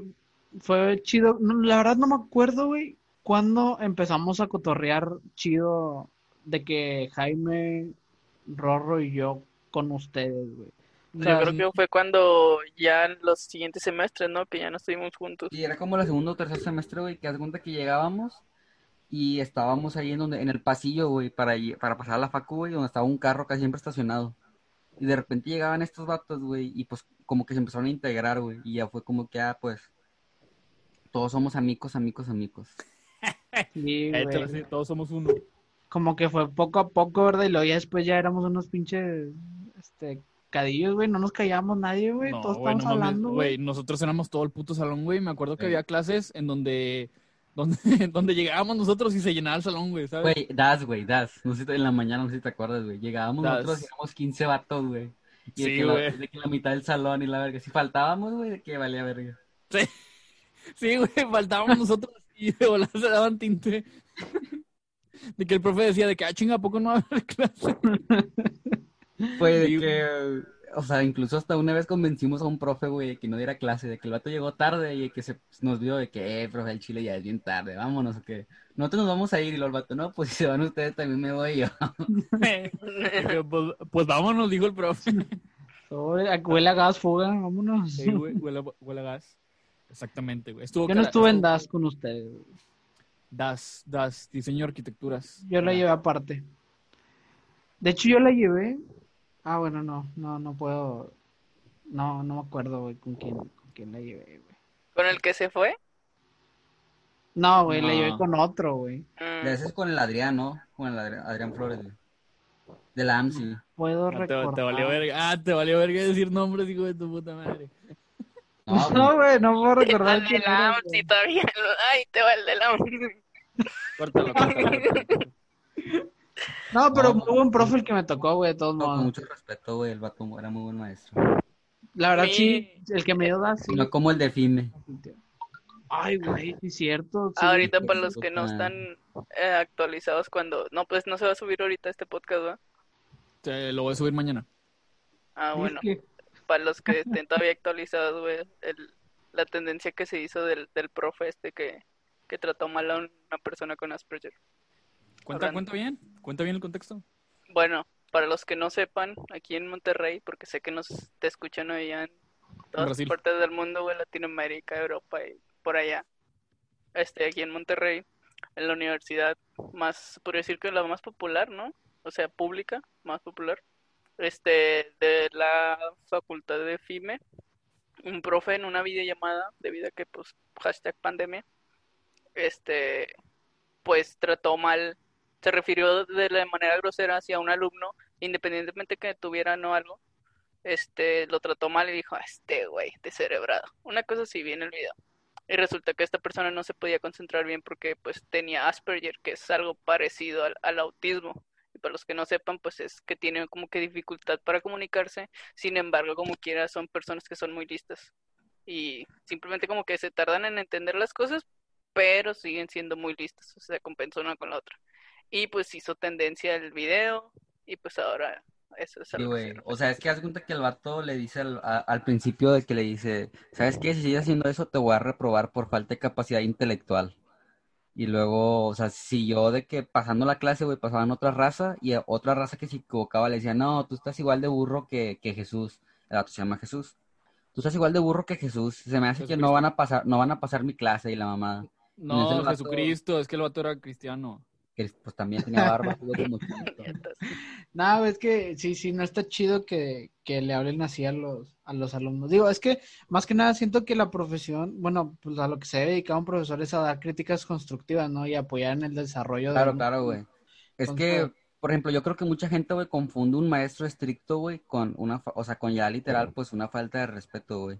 fue chido. la verdad no me acuerdo, güey, cuándo empezamos a cotorrear chido de que Jaime, Rorro y yo con ustedes, güey. yo creo que fue cuando ya en los siguientes semestres, ¿no? Que ya no estuvimos juntos. Y era como el segundo o tercer semestre, güey, que hace cuenta que llegábamos y estábamos ahí en donde, en el pasillo, güey, para, para pasar a la facu, güey, donde estaba un carro casi siempre estacionado. Y de repente llegaban estos vatos, güey, y pues como que se empezaron a integrar, güey, y ya fue como que, ah, pues, todos somos amigos, amigos, amigos. [laughs] Sí, güey. todos somos uno. Como que fue poco a poco, ¿verdad? Y luego ya después ya éramos unos pinches, este, cadillos, güey, no nos callábamos nadie, güey, todos estábamos hablando, güey. Nosotros éramos todo el puto salón, güey, me acuerdo que había clases en donde donde, [laughs] donde llegábamos nosotros y se llenaba el salón, güey, ¿sabes? Güey, das, güey, das. No sé, en la mañana, no sé si te acuerdas, güey. Llegábamos nosotros y éramos 15 vatos, güey. Y sí, de, que la, de que la mitad del salón y la verga. Si faltábamos, güey, de que valía verga. Sí. [laughs] Sí, güey, faltábamos nosotros y de volar se daban tinte. [laughs] De que el profe decía de que, ah, chinga, ¿a poco no va a haber clase? Pues de que o sea, incluso hasta una vez convencimos a un profe, güey, de que no diera clase, de que el vato llegó tarde y que se nos vio de que, eh, profe, el chile ya es bien tarde, vámonos, o que nosotros nos vamos a ir y lo el vato, no, pues [laughs] si se van ustedes también me voy yo. pues, pues, vámonos, dijo el profe. huele a gas, fuga, vámonos. Sí, güey, huele, a gas. Exactamente, güey. Estuvo Yo no estuve en DAS con ustedes. DAS, DAS, diseño arquitecturas. Yo la llevé aparte. De hecho, yo la llevé Ah, bueno, no, no, no puedo. No, no me acuerdo, güey, con quién, con quién la llevé, güey. ¿Con el que se fue? No, güey, la llevé con otro, güey. Mm. Ese es con el Adrián, ¿no? Con el Adrián, Flores, güey. De la AMSI. Puedo recordar. Te, te, valió verga. Ah, te valió verga decir nombres, hijo de tu puta madre. [laughs] No, güey, no, puedo recordar. El de la AMSI todavía. Ay, te va el de la AMSI. Córtalo, córtalo. [laughs] No, pero muy buen profe el que me tocó, güey, de todos modos. Con mucho respeto, güey, el vato era muy buen maestro. La verdad, sí, el que me dio da, sí. No como el de FIME. Ay, güey, es cierto. ahorita para los que no están eh, actualizados cuando... No, pues no se va a subir ahorita este podcast, ¿verdad? Te lo voy a subir mañana. Ah, bueno. Para los que estén todavía actualizados, güey, la tendencia que se hizo del, del profe este que, que trató mal a una persona con Asperger. Cuenta, cuenta bien, cuenta bien el contexto. Bueno, para los que no sepan, aquí en Monterrey, porque sé que nos te escuchan allá en todas partes del mundo, güey, Latinoamérica, Europa y por allá. Este, aquí en Monterrey, en la universidad más, podría decir que la más popular, ¿no? O sea, pública, más popular. Este, de la facultad de FIME, un profe en una videollamada, debido a que, pues, hashtag pandemia, este, pues trató mal se refirió de la manera grosera hacia un alumno, independientemente que tuviera no algo, este, lo trató mal y dijo, este güey, descerebrado. Una cosa así vi en el video. Y resulta que esta persona no se podía concentrar bien porque pues tenía Asperger, que es algo parecido al, autismo. Y para los que no sepan, pues es que tienen como que dificultad para comunicarse. Sin embargo, como quiera, son personas que son muy listas. Y simplemente como que se tardan en entender las cosas, pero siguen siendo muy listas. O sea, compensó una con la otra. Y pues hizo tendencia el video y pues ahora eso es algo sí, O sea, es que haz cuenta que el vato le dice al, principio de que le dice, ¿sabes qué? Si sigues haciendo eso te voy a reprobar por falta de capacidad intelectual. Y luego, o sea, siguió de que pasando la clase, güey, pasaban otra raza y otra raza que se equivocaba le decía, no, tú estás igual de burro que, que Jesús. El vato se llama Jesús. Tú estás igual de burro que Jesús. Se me hace que no van a pasar, no van a pasar mi clase y la mamá. No, Jesucristo, es que el vato era cristiano que pues también tenía barba. [laughs] no, es que sí, sí, no está chido que, le hablen así a los, a los alumnos. Digo, es que más que nada siento que la profesión, bueno, pues a lo que se debe dedicar un profesor es a dar críticas constructivas, ¿no? Y apoyar en el desarrollo claro, de... Claro, claro, güey. Es que, por ejemplo, yo creo que mucha gente, güey, confunde un maestro estricto, güey, con una, o sea, con ya literal, pues una falta de respeto, güey.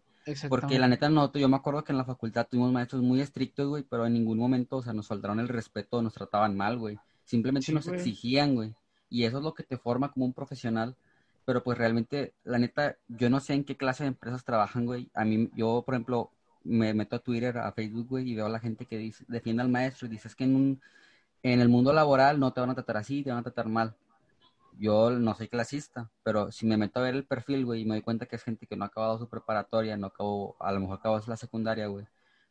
Porque la neta no, yo me acuerdo que en la facultad tuvimos maestros muy estrictos, güey, pero en ningún momento, o sea, nos faltaron el respeto, nos trataban mal, güey. Simplemente nos exigían, güey. Y eso es lo que te forma como un profesional. Pero pues realmente, la neta, yo no sé en qué clase de empresas trabajan, güey. A mí, yo, por ejemplo, me meto a Twitter, a Facebook, güey, y veo a la gente que dice, defiende al maestro y dices que en un, en el mundo laboral no te van a tratar así, te van a tratar mal yo no soy clasista, pero si me meto a ver el perfil, güey, y me doy cuenta que es gente que no ha acabado su preparatoria, no acabó, a lo mejor acabó la secundaria, güey,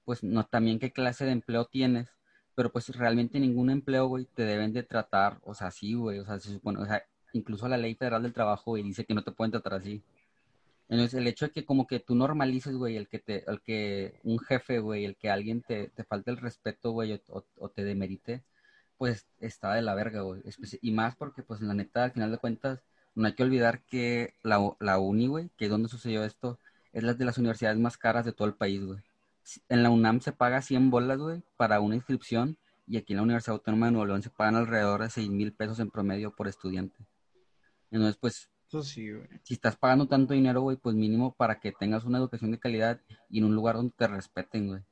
pues no también qué clase de empleo tienes, pero pues realmente ningún empleo, güey, te deben de tratar, o sea, así, güey, o sea, se supone, o sea, incluso la ley federal del trabajo, güey, dice que no te pueden tratar así. Entonces, el hecho de que como que tú normalices, güey, el que te, el que un jefe, güey, el que alguien te, te falte el respeto, güey, o, o, te demerite, pues está de la verga, güey. Y más porque, pues, la neta, al final de cuentas, no hay que olvidar que la, la uni, güey, que es donde sucedió esto, es la de las universidades más caras de todo el país, güey. En la UNAM se paga 100 bolas, güey, para una inscripción, y aquí en la Universidad Autónoma de Nuevo León se pagan alrededor de 6 mil pesos en promedio por estudiante. Entonces, pues, sí, Si estás pagando tanto dinero, güey, pues mínimo para que tengas una educación de calidad y en un lugar donde te respeten, güey.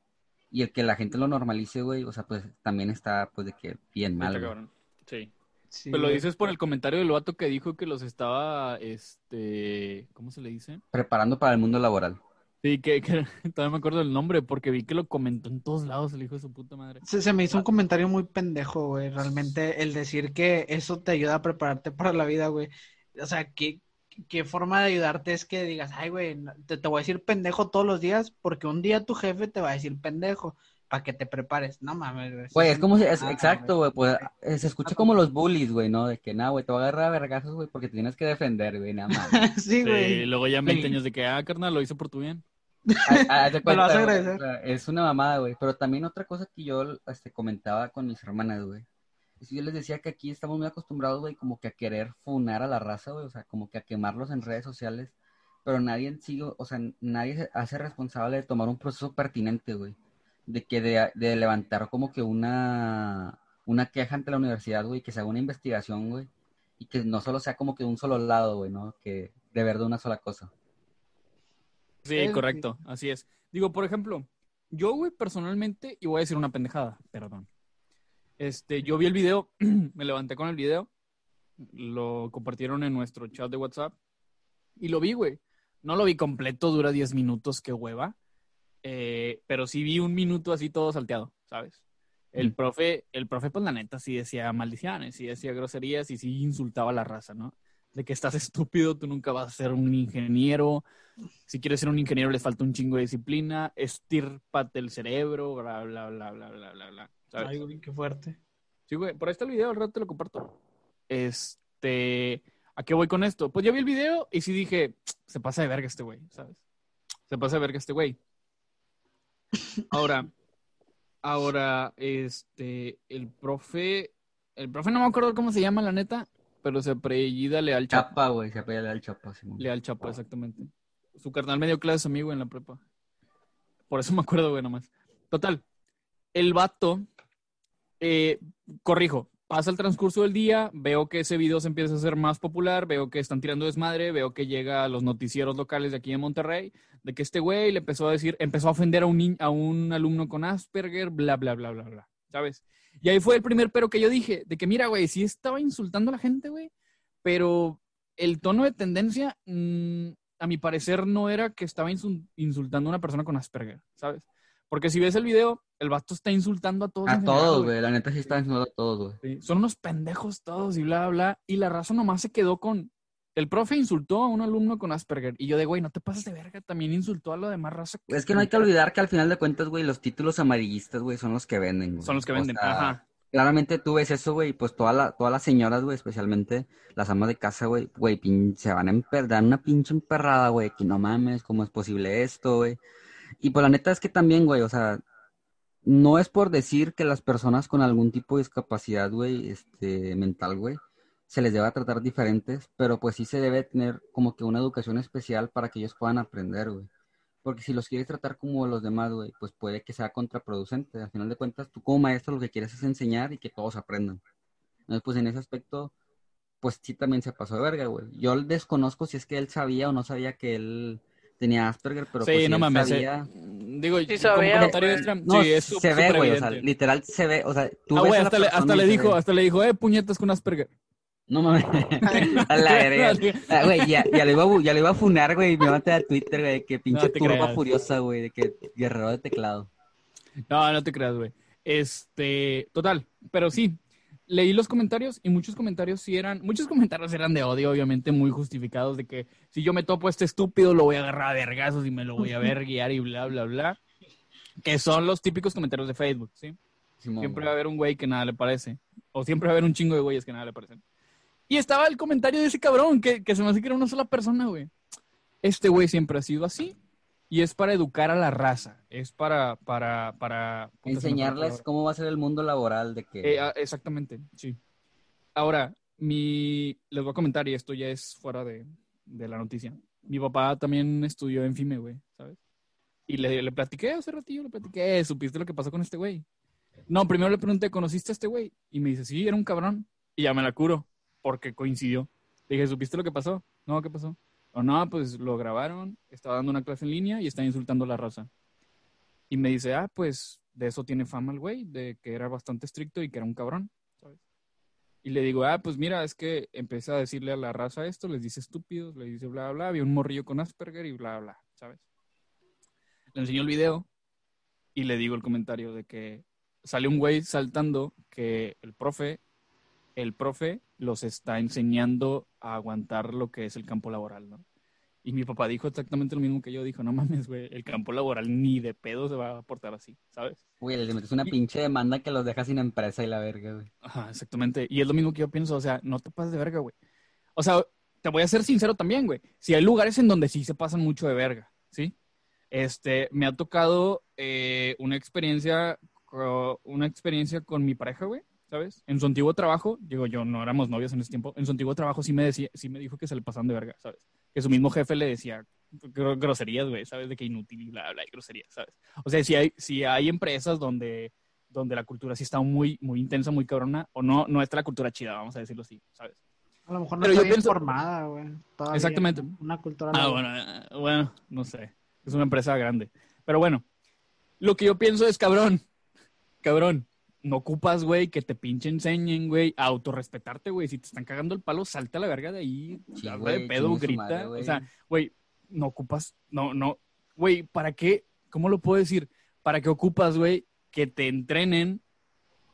Y el que la gente lo normalice, güey, o sea, pues también está, pues, de que bien mal. Sí. sí. Pero lo dices por el comentario del vato que dijo que los estaba, este, ¿cómo se le dice? Preparando para el mundo laboral. Sí, que, que, [laughs] todavía me acuerdo del nombre porque vi que lo comentó en todos lados el hijo de su puta madre. Se, se me hizo un comentario muy pendejo, güey. Realmente el decir que eso te ayuda a prepararte para la vida, güey. O sea, ¿qué, qué forma de ayudarte es que digas, ay, güey, te, te voy a decir pendejo todos los días porque un día tu jefe te va a decir pendejo para que te prepares. No mames, güey. es como si, es, exacto, güey, pues se escucha como los bullies, güey, ¿no? De que, nada, güey, te voy a agarrar a vergazos, güey, porque tienes que defender, güey, nada más. [laughs] sí, güey. Sí, luego ya 20 años de que, ah, carnal, lo hizo por tu bien. es una mamada, güey. Pero también otra cosa que yo este, comentaba con mis hermanas, güey. Yo les decía que aquí estamos muy acostumbrados, güey, como que a querer funar a la raza, güey. O sea, como que a quemarlos en redes sociales. Pero nadie sigue, o sea, nadie se hace responsable de tomar un proceso pertinente, güey de que de, levantar como que una, una queja ante la universidad, güey, que se haga una investigación, güey, y que no solo sea como que de un solo lado, güey, ¿no? Que de verdad una sola cosa. Sí, correcto, así es. Digo, por ejemplo, yo, güey, personalmente, y voy a decir una pendejada, perdón. Este, yo vi el video, [clears throat] me levanté con el video, lo compartieron en nuestro chat de WhatsApp, y lo vi, güey. No lo vi completo, dura 10 minutos, qué hueva. Eh, pero sí vi un minuto así todo salteado, ¿sabes? El profe, el profe, pues la neta, sí decía maldiciones, sí decía groserías y sí insultaba a la raza, ¿no? De que estás [laughs] estúpido, tú nunca vas a ser un ingeniero. Si quieres ser un ingeniero, le falta un chingo de disciplina. Estírpate el cerebro, bla, bla, bla, bla, bla, bla, bla. Ay, güey, qué fuerte. Sí, güey, por ahí está el video, al rato te lo comparto. Este, ¿a qué voy con esto? Pues ya vi el video y sí dije, se pasa de verga este güey, ¿sabes? Se pasa de verga este güey. Ahora, ahora, este, el profe, el profe no me acuerdo cómo se llama, la neta, pero se apellida Leal Chapa. Chapa, güey, se apellida Leal Chapa. Leal Chapa, exactamente. Su carnal medio clase amigo en la prepa. Por eso me acuerdo, güey, nomás. Total, el vato, eh, corrijo, pasa el transcurso del día, veo que ese video se empieza a hacer más popular, veo que están tirando desmadre, veo que llega a los noticieros locales de aquí en Monterrey, de que este güey le empezó a decir, empezó a ofender a un, a un alumno con Asperger, bla, bla, bla, bla, bla, ¿sabes? Y ahí fue el primer pero que yo dije, de que mira, güey, sí estaba insultando a la gente, güey, pero el tono de tendencia, mm, a mi parecer, no era que estaba insultando a una persona con Asperger, ¿sabes? Porque si ves el video, el vato está insultando a todos. A todos, güey. La neta sí está insultando a todos, güey. Son unos pendejos todos y bla, bla. Y la raza nomás se quedó con. El profe insultó a un alumno con Asperger. Y yo de, güey, no te pases de verga. También insultó a la demás raza. Es que no hay que olvidar que al final de cuentas, güey, los títulos amarillistas, güey, son los que venden, güey. Son los que venden, ajá. Claramente tú ves eso, güey, pues toda la, todas las señoras, güey, especialmente las amas de casa, güey, güey, se van a emperrar una pinche emperrada, güey, que no mames, ¿cómo es posible esto, güey? Y pues la neta es que también, güey, o sea, no es por decir que las personas con algún tipo de discapacidad, güey, este, mental, güey, se les deba tratar diferentes, pero pues sí se debe tener como que una educación especial para que ellos puedan aprender, güey. Porque si los quieres tratar como los demás, güey, pues puede que sea contraproducente. Al final de cuentas, tú como maestro lo que quieres es enseñar y que todos aprendan. Entonces, pues en ese aspecto, pues sí también se pasó de verga, güey. Yo desconozco si es que él sabía o no sabía que él tenía Asperger, pero sí, pues no mames, sabía... digo, sí, sabía, comentario extra, no, sí, es se ve, güey, o sea, literal se ve, o sea, tú ah, ves güey, hasta, le, hasta le dijo, hasta le dijo, eh, puñetas con Asperger. No mames. [laughs] a la verga. Ah, güey, ya, ya, le iba a, ya le iba a funar, güey, me mate a Twitter, güey, que pinche no turba creas. furiosa, güey, de que guerrero de teclado. No, no te creas, güey. Este, total, pero sí, leí los comentarios y muchos comentarios sí eran, muchos comentarios eran de odio, obviamente, muy justificados, de que si yo me topo a este estúpido, lo voy a agarrar a vergazos y me lo voy a ver guiar y bla, bla, bla. Que son los típicos comentarios de Facebook, ¿sí? siempre va a haber un güey que nada le parece. O siempre va a haber un chingo de güeyes que nada le parecen. Y estaba el comentario de ese cabrón, que, que se me hace que era una sola persona, güey. Este güey siempre ha sido así. Y es para educar a la raza. Es para, para, para... Enseñarles cómo va a ser el mundo laboral de que... Eh, ah, exactamente, sí. Ahora, mi... Les voy a comentar, y esto ya es fuera de, de la noticia. Mi papá también estudió en FIME, güey, ¿sabes? Y le, le platiqué hace ratillo, le platiqué, ¿supiste lo que pasó con este güey? No, primero le pregunté, ¿conociste a este güey? Y me dice, sí, era un cabrón. Y ya me la curo, porque coincidió. Le dije, ¿supiste lo que pasó? No, ¿qué pasó? O no, pues lo grabaron, estaba dando una clase en línea y está insultando a la raza. Y me dice, ah, pues de eso tiene fama el güey, de que era bastante estricto y que era un cabrón, ¿sabes? Y le digo, ah, pues mira, es que empecé a decirle a la raza esto, les dice estúpidos, le dice bla, bla, había un morrillo con Asperger y bla, bla, ¿sabes? Le enseñó el video y le digo el comentario de que sale un güey saltando que el profe, el profe los está enseñando a aguantar lo que es el campo laboral, ¿no? Y mi papá dijo exactamente lo mismo que yo, dijo, no mames, güey, el campo laboral ni de pedo se va a portar así, ¿sabes? Güey, le metes una pinche demanda que los deja sin empresa y la verga, güey. Ajá, exactamente. Y es lo mismo que yo pienso, o sea, no te pases de verga, güey. O sea, te voy a ser sincero también, güey. Si hay lugares en donde sí se pasan mucho de verga, ¿sí? Este, me ha tocado eh, una experiencia una experiencia con mi pareja, güey, ¿sabes? En su antiguo trabajo, digo yo, no éramos novios en ese tiempo, en su antiguo trabajo sí me, decía, sí me dijo que se le pasaban de verga, ¿sabes? Que su mismo jefe le decía groserías, güey, ¿sabes? De que inútil y bla, bla, y groserías, ¿sabes? O sea, si hay, si hay empresas donde, donde la cultura sí está muy, muy intensa, muy cabrona, o no, no está la cultura chida, vamos a decirlo así, ¿sabes? A lo mejor no está bien formada, güey. Exactamente. Una cultura. Ah, bueno, eh, bueno, no sé. Es una empresa grande. Pero bueno, lo que yo pienso es, cabrón, cabrón, no ocupas, güey, que te pinche enseñen, güey, a autorrespetarte, güey. Si te están cagando el palo, salta a la verga de ahí, sí, de pedo, grita. o sea, güey, no ocupas, no, no, güey, ¿para qué? ¿Cómo lo puedo decir? ¿Para qué ocupas, güey, que te entrenen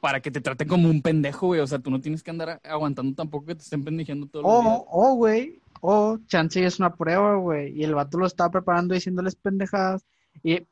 para que te traten como un pendejo, güey? O sea, tú no tienes que andar aguantando tampoco que te estén pendejeando todo el día. Oh, güey, oh, chance es una prueba, güey. Y el vato lo estaba preparando diciéndoles pendejadas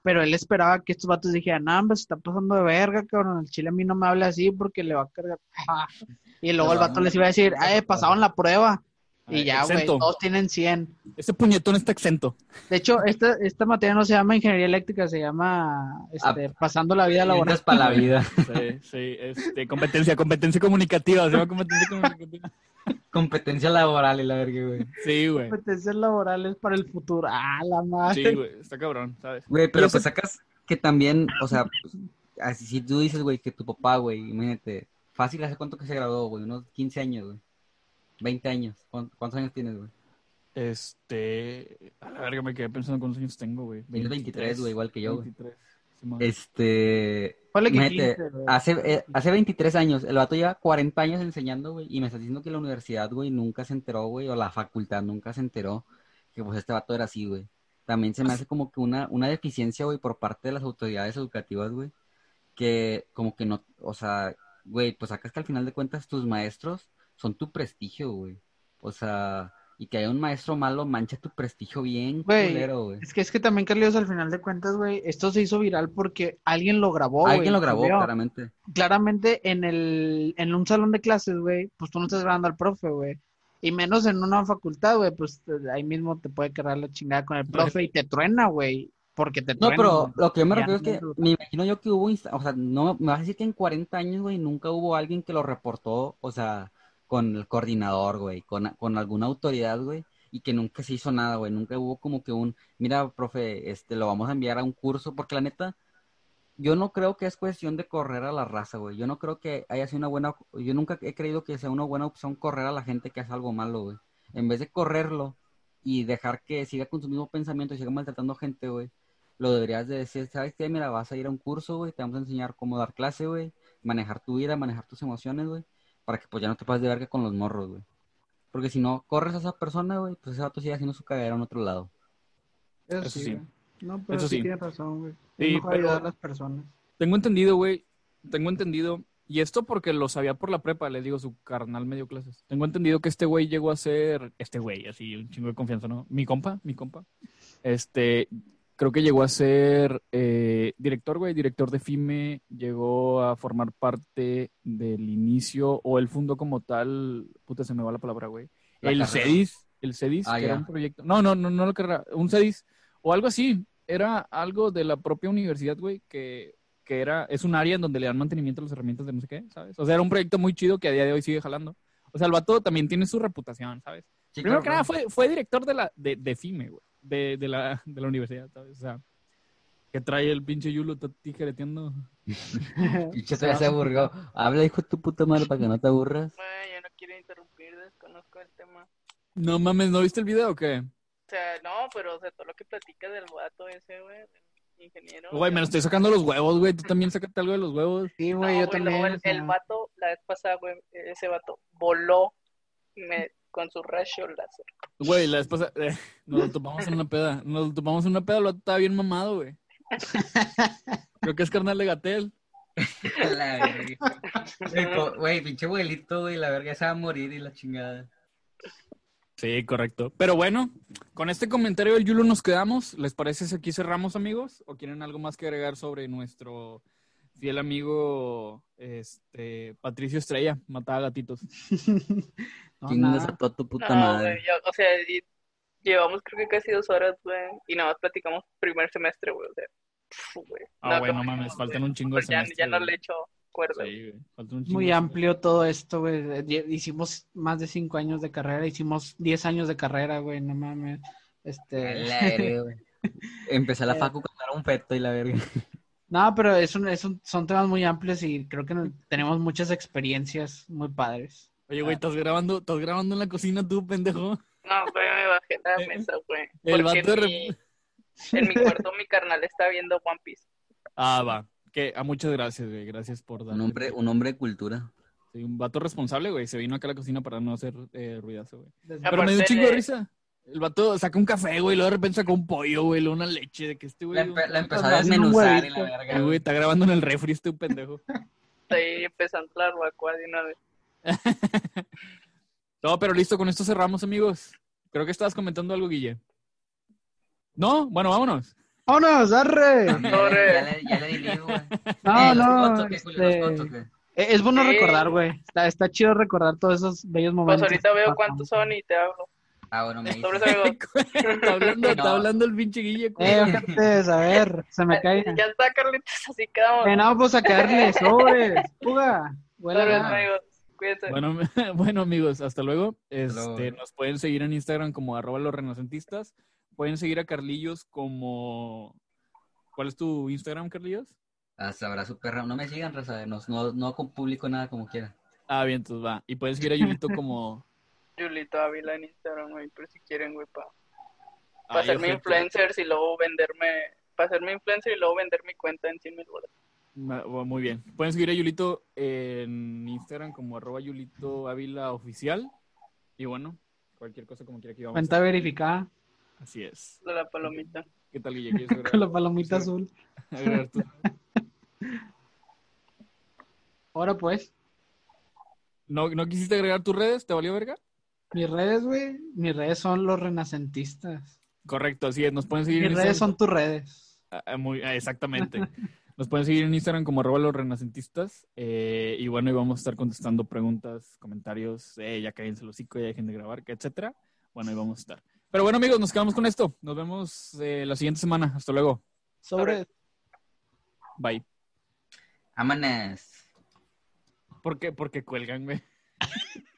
pero él esperaba que estos vatos dijeran, no, se está pasando de verga, cabrón, el chile a mí no me habla así porque le va a cargar. [laughs] y luego el vato les iba a decir, eh, pasaron la prueba. Y ya, güey, todos tienen 100. Ese puñetón está exento. De hecho, esta, esta materia no se llama ingeniería eléctrica, se llama este, ah, pasando la vida laboral. para la vida. [laughs] Sí, sí, este, competencia, competencia comunicativa, se llama competencia comunicativa. [laughs] Competencia laboral y la verga, güey. Sí, güey. Competencias laborales para el futuro. Ah, la madre. Sí, güey, está cabrón, ¿sabes? Güey, pero pues sacas que también, o sea, pues, así si tú dices, güey, que tu papá, güey, imagínate, fácil, ¿hace cuánto que se graduó, güey? Unos 15 años, güey. 20 años. ¿Cuántos años tienes, güey? Este, a la verga me quedé pensando cuántos años tengo, güey. 23, güey, igual que yo, güey. Este. Hace, eh, hace 23 años, el vato lleva 40 años enseñando, güey, y me está diciendo que la universidad, güey, nunca se enteró, güey, o la facultad nunca se enteró que pues este vato era así, güey. También se me hace como que una, una deficiencia, güey, por parte de las autoridades educativas, güey, que como que no, o sea, güey, pues acá es que al final de cuentas tus maestros son tu prestigio, güey. O sea, y que haya un maestro malo mancha tu prestigio bien güey, Es que es que también, Carlos, al final de cuentas, güey, esto se hizo viral porque alguien lo grabó, Alguien lo grabó, claramente. Claramente en el, en un salón de clases, güey, pues tú no estás grabando al profe, güey. Y menos en una facultad, güey, pues ahí mismo te puede quedar la chingada con el profe y te truena, güey. Porque te truena. No, pero lo que yo me refiero es que me imagino yo que hubo, o sea, no me vas a decir que en 40 años, güey, nunca hubo alguien que lo reportó, o sea, con el coordinador, güey, con, con alguna autoridad, güey, y que nunca se hizo nada, güey, nunca hubo como que un, mira, profe, este, lo vamos a enviar a un curso, porque la neta, yo no creo que es cuestión de correr a la raza, güey, yo no creo que haya sido una buena, yo nunca he creído que sea una buena opción correr a la gente que hace algo malo, güey, en vez de correrlo y dejar que siga con su mismo pensamiento y siga maltratando gente, güey, lo deberías de decir, ¿sabes qué? Mira, vas a ir a un curso, güey, te vamos a enseñar cómo dar clase, güey, manejar tu vida, manejar tus emociones, güey, para que pues ya no te pases de verga con los morros, güey. Porque si no corres a esa persona, güey, pues ese vato sigue haciendo su cagadera en otro lado. Eso, sí. No, pero Eso sí, tienes razón, güey. Sí, pero a las personas. Tengo entendido, güey. Tengo entendido. Y esto porque lo sabía por la prepa, le digo, su carnal medio clases. Tengo entendido que este güey llegó a ser, este güey, así, un chingo de confianza, ¿no? Mi compa, mi compa. Este, creo que llegó a ser eh, director, güey, director de FIME, llegó a formar parte del inicio, o él fundó como tal, puta, se me va la palabra, güey. La El carrera. CEDIS, el CEDIS, Ah, que era un proyecto. No, no, no, no lo carrera, un CEDIS, o algo así. Era algo de la propia universidad, güey, que, que era, es un área en donde le dan mantenimiento a las herramientas de no sé qué, ¿sabes? O sea, era un proyecto muy chido que a día de hoy sigue jalando. O sea, el vato también tiene su reputación, ¿sabes? Sí, Primero que nada, fue, fue director de la de, de FIME, güey. De, de, la, de la universidad, ¿sabes? O sea, que trae el pinche Yulo tijereteando. [laughs] Pinche todavía se aburrió. [laughs] Habla, hijo de tu puta madre, para que no te aburras. Güey, yo no quiero interrumpir, desconozco el tema. No mames, ¿no viste el video o qué? O sea, no, pero o sea, todo lo que platica del vato ese, güey, del ingeniero. Güey, me lo estoy sacando los huevos, güey. Tú también sácate algo de los huevos. Sí, No, güey, yo güey, también. el, o sea, el vato, la vez pasada, güey, ese vato voló me- con su rayo láser. Güey, la pasada, eh, nos lo topamos en una peda. Nos lo topamos en una peda, vato estaba bien mamado, güey. [laughs] Creo que es carnal de Gatel. La verga. Güey, pinche abuelito, güey, la verga se va a morir y la chingada. Sí, correcto. Pero bueno, con este comentario del Yulo nos quedamos. ¿Les parece si aquí cerramos, amigos? ¿O quieren algo más que agregar sobre nuestro fiel amigo este Patricio Estrella, mataba gatitos? [laughs] no, Chingas nada. a toda tu puta No, madre. güey, yo- o sea, y- llevamos creo que casi dos horas, güey, y nada más platicamos primer semestre, güey, o sea, pf, güey. Ah, güey, no, no mames, faltan un chingo de Pues ya, semestres, ya no le echo cuerda. Sí, güey, faltan un chingo Muy amplio todo esto, güey. Hicimos más de cinco años de carrera, hicimos diez años de carrera, güey, no mames. Este. [laughs] Empecé la facu cuando era un feto y la verga. No, pero es un, es un- son temas muy amplios y creo que tenemos muchas experiencias muy padres. Oye, güey, ¿estás grabando, estás grabando en la cocina tú, pendejo? No, güey, me bajé la Eh, mesa, güey. el vato mi, en mi cuarto mi carnal está viendo One Piece. Ah, va. Que, ah, muchas gracias, güey. Gracias por dar. Un hombre, un hombre de cultura. Sí, un vato responsable, güey. Se vino acá a la cocina para no hacer eh, ruidazo, güey. Pero me dio un chingo de- risa. El vato saca un café, güey, luego de repente saca un pollo, güey, luego una leche, de que este güey... La, empe- la empezó a desmenuzar y la verga. Güey, está grabando en el refri este pendejo. [laughs] Estoy empezando la barbacoa de una vez. [laughs] No, pero listo, con esto cerramos, amigos. Creo que estabas comentando algo, Guille. ¿No? Bueno, vámonos. ¡Vámonos, arre! [laughs] Ya, le- ya le, ya le güey. No, Eh, no, cotos, ¿qué, Julio? ¿Los este, eh, es bueno Sí. recordar, güey. Está, está chido recordar todos esos bellos Pues momentos. ahorita que veo cuántos son y te hablo. Ah, bueno, me dice. [laughs] está, hablando, está hablando el pinche Guille. Eh, ojetes, a ver, se me cae. [laughs] Ya está, Carlitos, así quedamos. Eh, no, pues a caerle, sobres, fuga. Cuídense. Bueno, [laughs] bueno, amigos, hasta luego. Este, luego. nos pueden seguir en Instagram como arroba los renacentistas. Pueden seguir a Carlillos como... ¿Cuál es tu Instagram, Carlillos? Ah, sabrá su perra. No me sigan, raza. No, no, no publico nada como quiera. Ah, bien, entonces va. Y pueden seguir a Yulito como... Julito Ávila en Instagram, güey, por si quieren, güey, para Ay, hacerme ojete. influencers y luego venderme, para hacerme influencer y luego vender mi cuenta en 100 mil bueno, Muy bien. Pueden seguir a Yulito en Instagram como arroba Yulito Ávila Oficial. Y bueno, cualquier cosa como quiera que vamos. Cuenta verificada Así es. De la palomita. ¿Qué tal, Guille? ¿Quieres agregar- [laughs] con la palomita azul. [laughs] agregar tú? [laughs] Ahora pues, ¿No, ¿No quisiste agregar tus redes? ¿Te valió verga? Mis redes, güey, mis redes son los renacentistas. Correcto, así es. Nos pueden seguir Mis en redes Instagram. son tus redes. Ah, ah, muy, ah, exactamente. [laughs] Nos pueden seguir en Instagram como arroba los renacentistas. eh, y bueno, y vamos a estar contestando preguntas, comentarios. Eh, ya cállense los hocico, ya dejen de grabar, etcétera. Bueno, ahí vamos a estar. Pero bueno, amigos, nos quedamos con esto. Nos vemos eh, la siguiente semana. Hasta luego. Sobre Bye. Vámonos. ¿Por qué? Porque cuelgan, güey. [laughs]